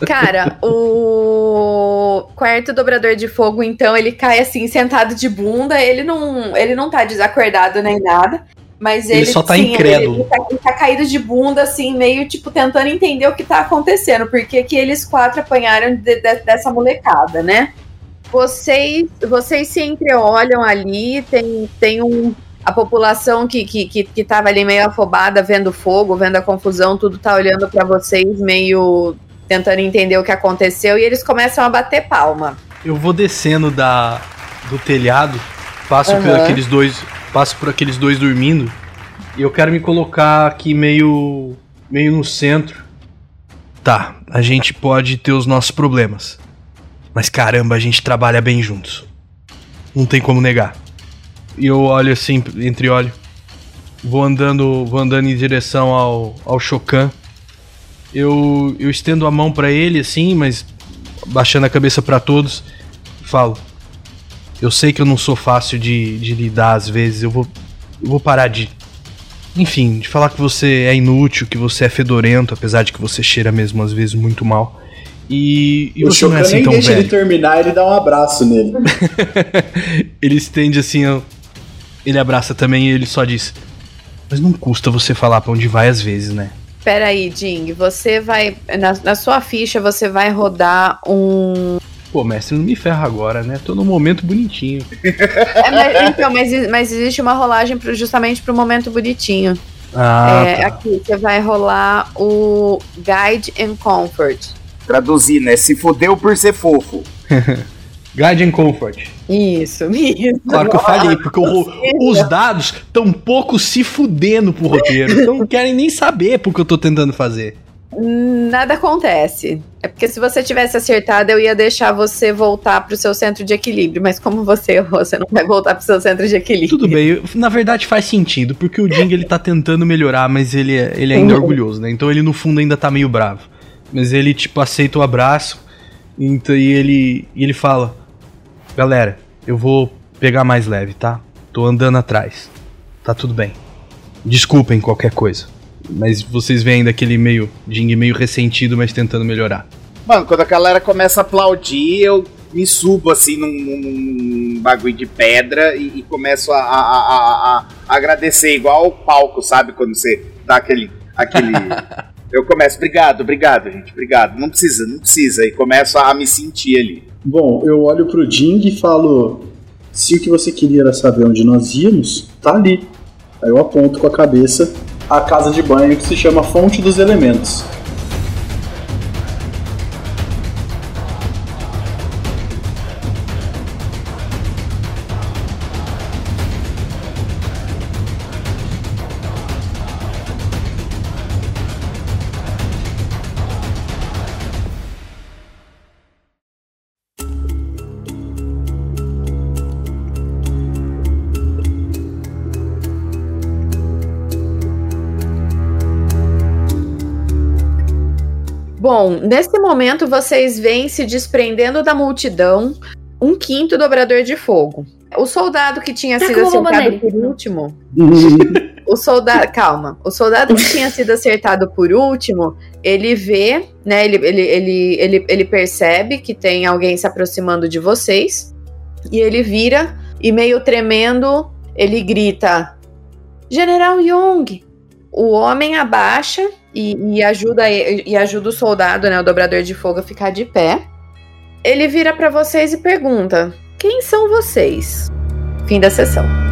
Cara, o quarto dobrador de fogo, então, ele cai assim, sentado de bunda. Ele não, ele não tá desacordado nem nada. Mas ele, Ele só tá sim, ele- incrédulo. Ele, tá, ele tá caído de bunda, assim, meio tipo tentando entender o que tá acontecendo. Porque que eles quatro apanharam de- de- dessa molecada, né? Vocês, vocês se entreolham ali, tem, tem um. A população que, que, que, que tava ali meio afobada, vendo fogo, vendo a confusão, tudo tá olhando pra vocês meio tentando entender o que aconteceu e eles começam a bater palma. Eu vou descendo da do telhado, passo por Aham. aqueles dois, passo por aqueles dois dormindo e eu quero me colocar aqui meio meio no centro. Tá, a gente pode ter os nossos problemas. Mas caramba, a gente trabalha bem juntos. Não tem como negar. E eu olho assim, entre olho. Vou andando, vou andando em direção ao ao Chocan. Eu eu estendo a mão pra ele assim, mas baixando a cabeça pra todos, falo: Eu sei que eu não sou fácil de, de lidar às vezes, eu vou, eu vou parar de. Enfim, de falar que você é inútil, que você é fedorento, apesar de que você cheira mesmo às vezes muito mal. E, e o você não é assim nem tão deixa ele velho. terminar, ele dá um abraço nele. ele estende assim, ele abraça também e ele só diz: Mas não custa você falar pra onde vai às vezes, né? Peraí, Jing, você vai. Na, na sua ficha você vai rodar um. Pô, mestre, não me ferra agora, né? Tô num momento bonitinho. É, mas, então, mas, mas existe uma rolagem pro, justamente pro momento bonitinho. Ah, é, tá. Aqui, você vai rolar o Guide and Comfort. Traduzir, né? Se fudeu por ser fofo. Guide and Comfort. Isso, isso. Claro que eu falhei, porque o os dados tão pouco se fudendo pro roteiro. Então não querem nem saber porque eu tô tentando fazer. Nada acontece. É porque se você tivesse acertado, eu ia deixar você voltar pro seu centro de equilíbrio. Mas como você errou, você não vai voltar pro seu centro de equilíbrio. Tudo bem, na verdade faz sentido, porque o Ding ele tá tentando melhorar, mas ele, é- ele é ainda orgulhoso, né? Então ele no fundo ainda tá meio bravo. Mas ele, tipo, aceita o abraço então, e ele, e ele fala: Galera, eu vou pegar mais leve, tá? Tô andando atrás. Tá tudo bem. Desculpem qualquer coisa. Mas vocês veem daquele meio Ding meio ressentido, mas tentando melhorar. Mano, quando a galera começa a aplaudir, eu me subo assim num, num- bagulho de pedra e, e começo a, a- a- a- a agradecer, igual o palco, sabe? Quando você dá aquele. aquele... eu começo, obrigado, obrigado, gente, obrigado. Não precisa, não precisa. E começo a me sentir ali. Bom, eu olho pro Jing e falo: se o que você queria era saber onde nós íamos, tá ali. Aí eu aponto com a cabeça a casa de banho que se chama Fonte dos Elementos. Bom, nesse momento vocês veem se desprendendo da multidão um quinto dobrador de fogo. O soldado que tinha Taca sido acertado por último. O soldado. Calma. O soldado que tinha sido acertado por último, ele vê, né? Ele, ele, ele, ele, ele percebe que tem alguém se aproximando de vocês. E ele vira e, meio tremendo, ele grita: General Young! O homem abaixa e, e ajuda, e ajuda o soldado, né? O dobrador de fogo a ficar de pé. Ele vira pra vocês e pergunta: Quem são vocês? Fim da sessão.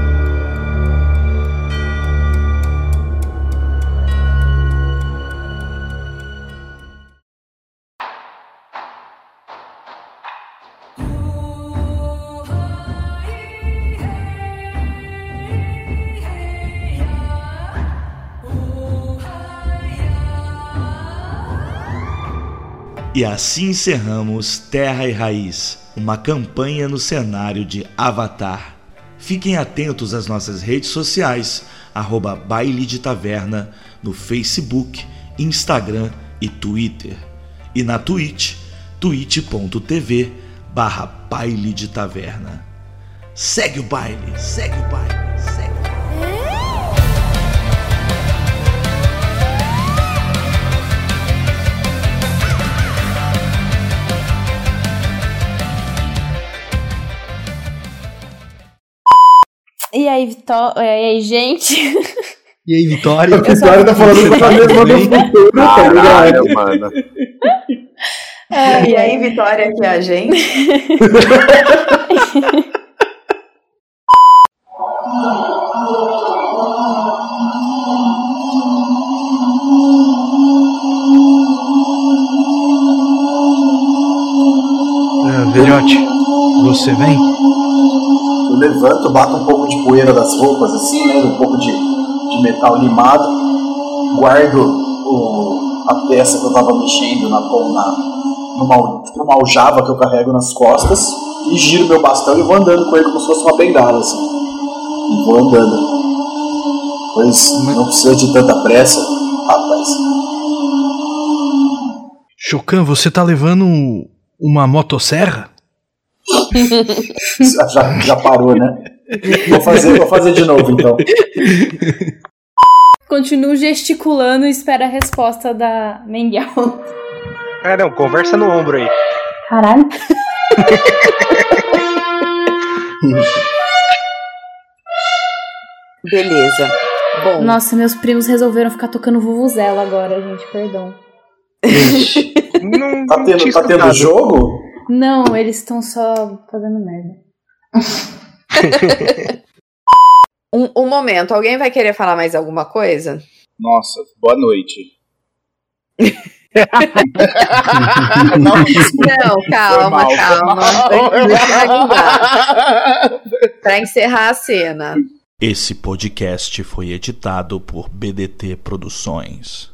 E assim encerramos Terra e Raiz, uma campanha no cenário de Avatar. Fiquem atentos às nossas redes sociais, arroba Baile de Taverna, no Facebook, Instagram e Twitter. E na Twitch, twitch.tv barra Baile de Taverna. Segue o baile, segue o baile, E aí, Vitória. E aí, gente? E aí, Vitória? A Vitória tá falando com a mesma do futuro, tá ligado? Mano. E aí, Vitória, aqui é a gente. É, velhote, você vem? Levanto, bato um pouco de poeira das roupas, assim, né? Um pouco de, de metal limado, guardo o- a peça que eu tava mexendo na, na, numa, tipo aljava que eu carrego nas costas e giro meu bastão e vou andando com ele como se fosse uma bengala, assim. E vou andando. Pois não precisa de tanta pressa, rapaz. Chocan, você tá levando uma motosserra? Já, já, já parou, né? Vou fazer, vou fazer de novo então. Continuo gesticulando e espero a resposta da Menguel. Ah, não, conversa no ombro aí. Caralho. Beleza. Bom, Nossa, meus primos resolveram ficar tocando Vuvuzela agora, gente, perdão. Não, Tá não tendo, tá tendo jogo? Não, eles estão só fazendo merda. um, um momento. Alguém vai querer falar mais alguma coisa? Nossa, boa noite. Não, foi calma, mal, calma. Pra encerrar a cena. Esse podcast foi editado por BDT Produções.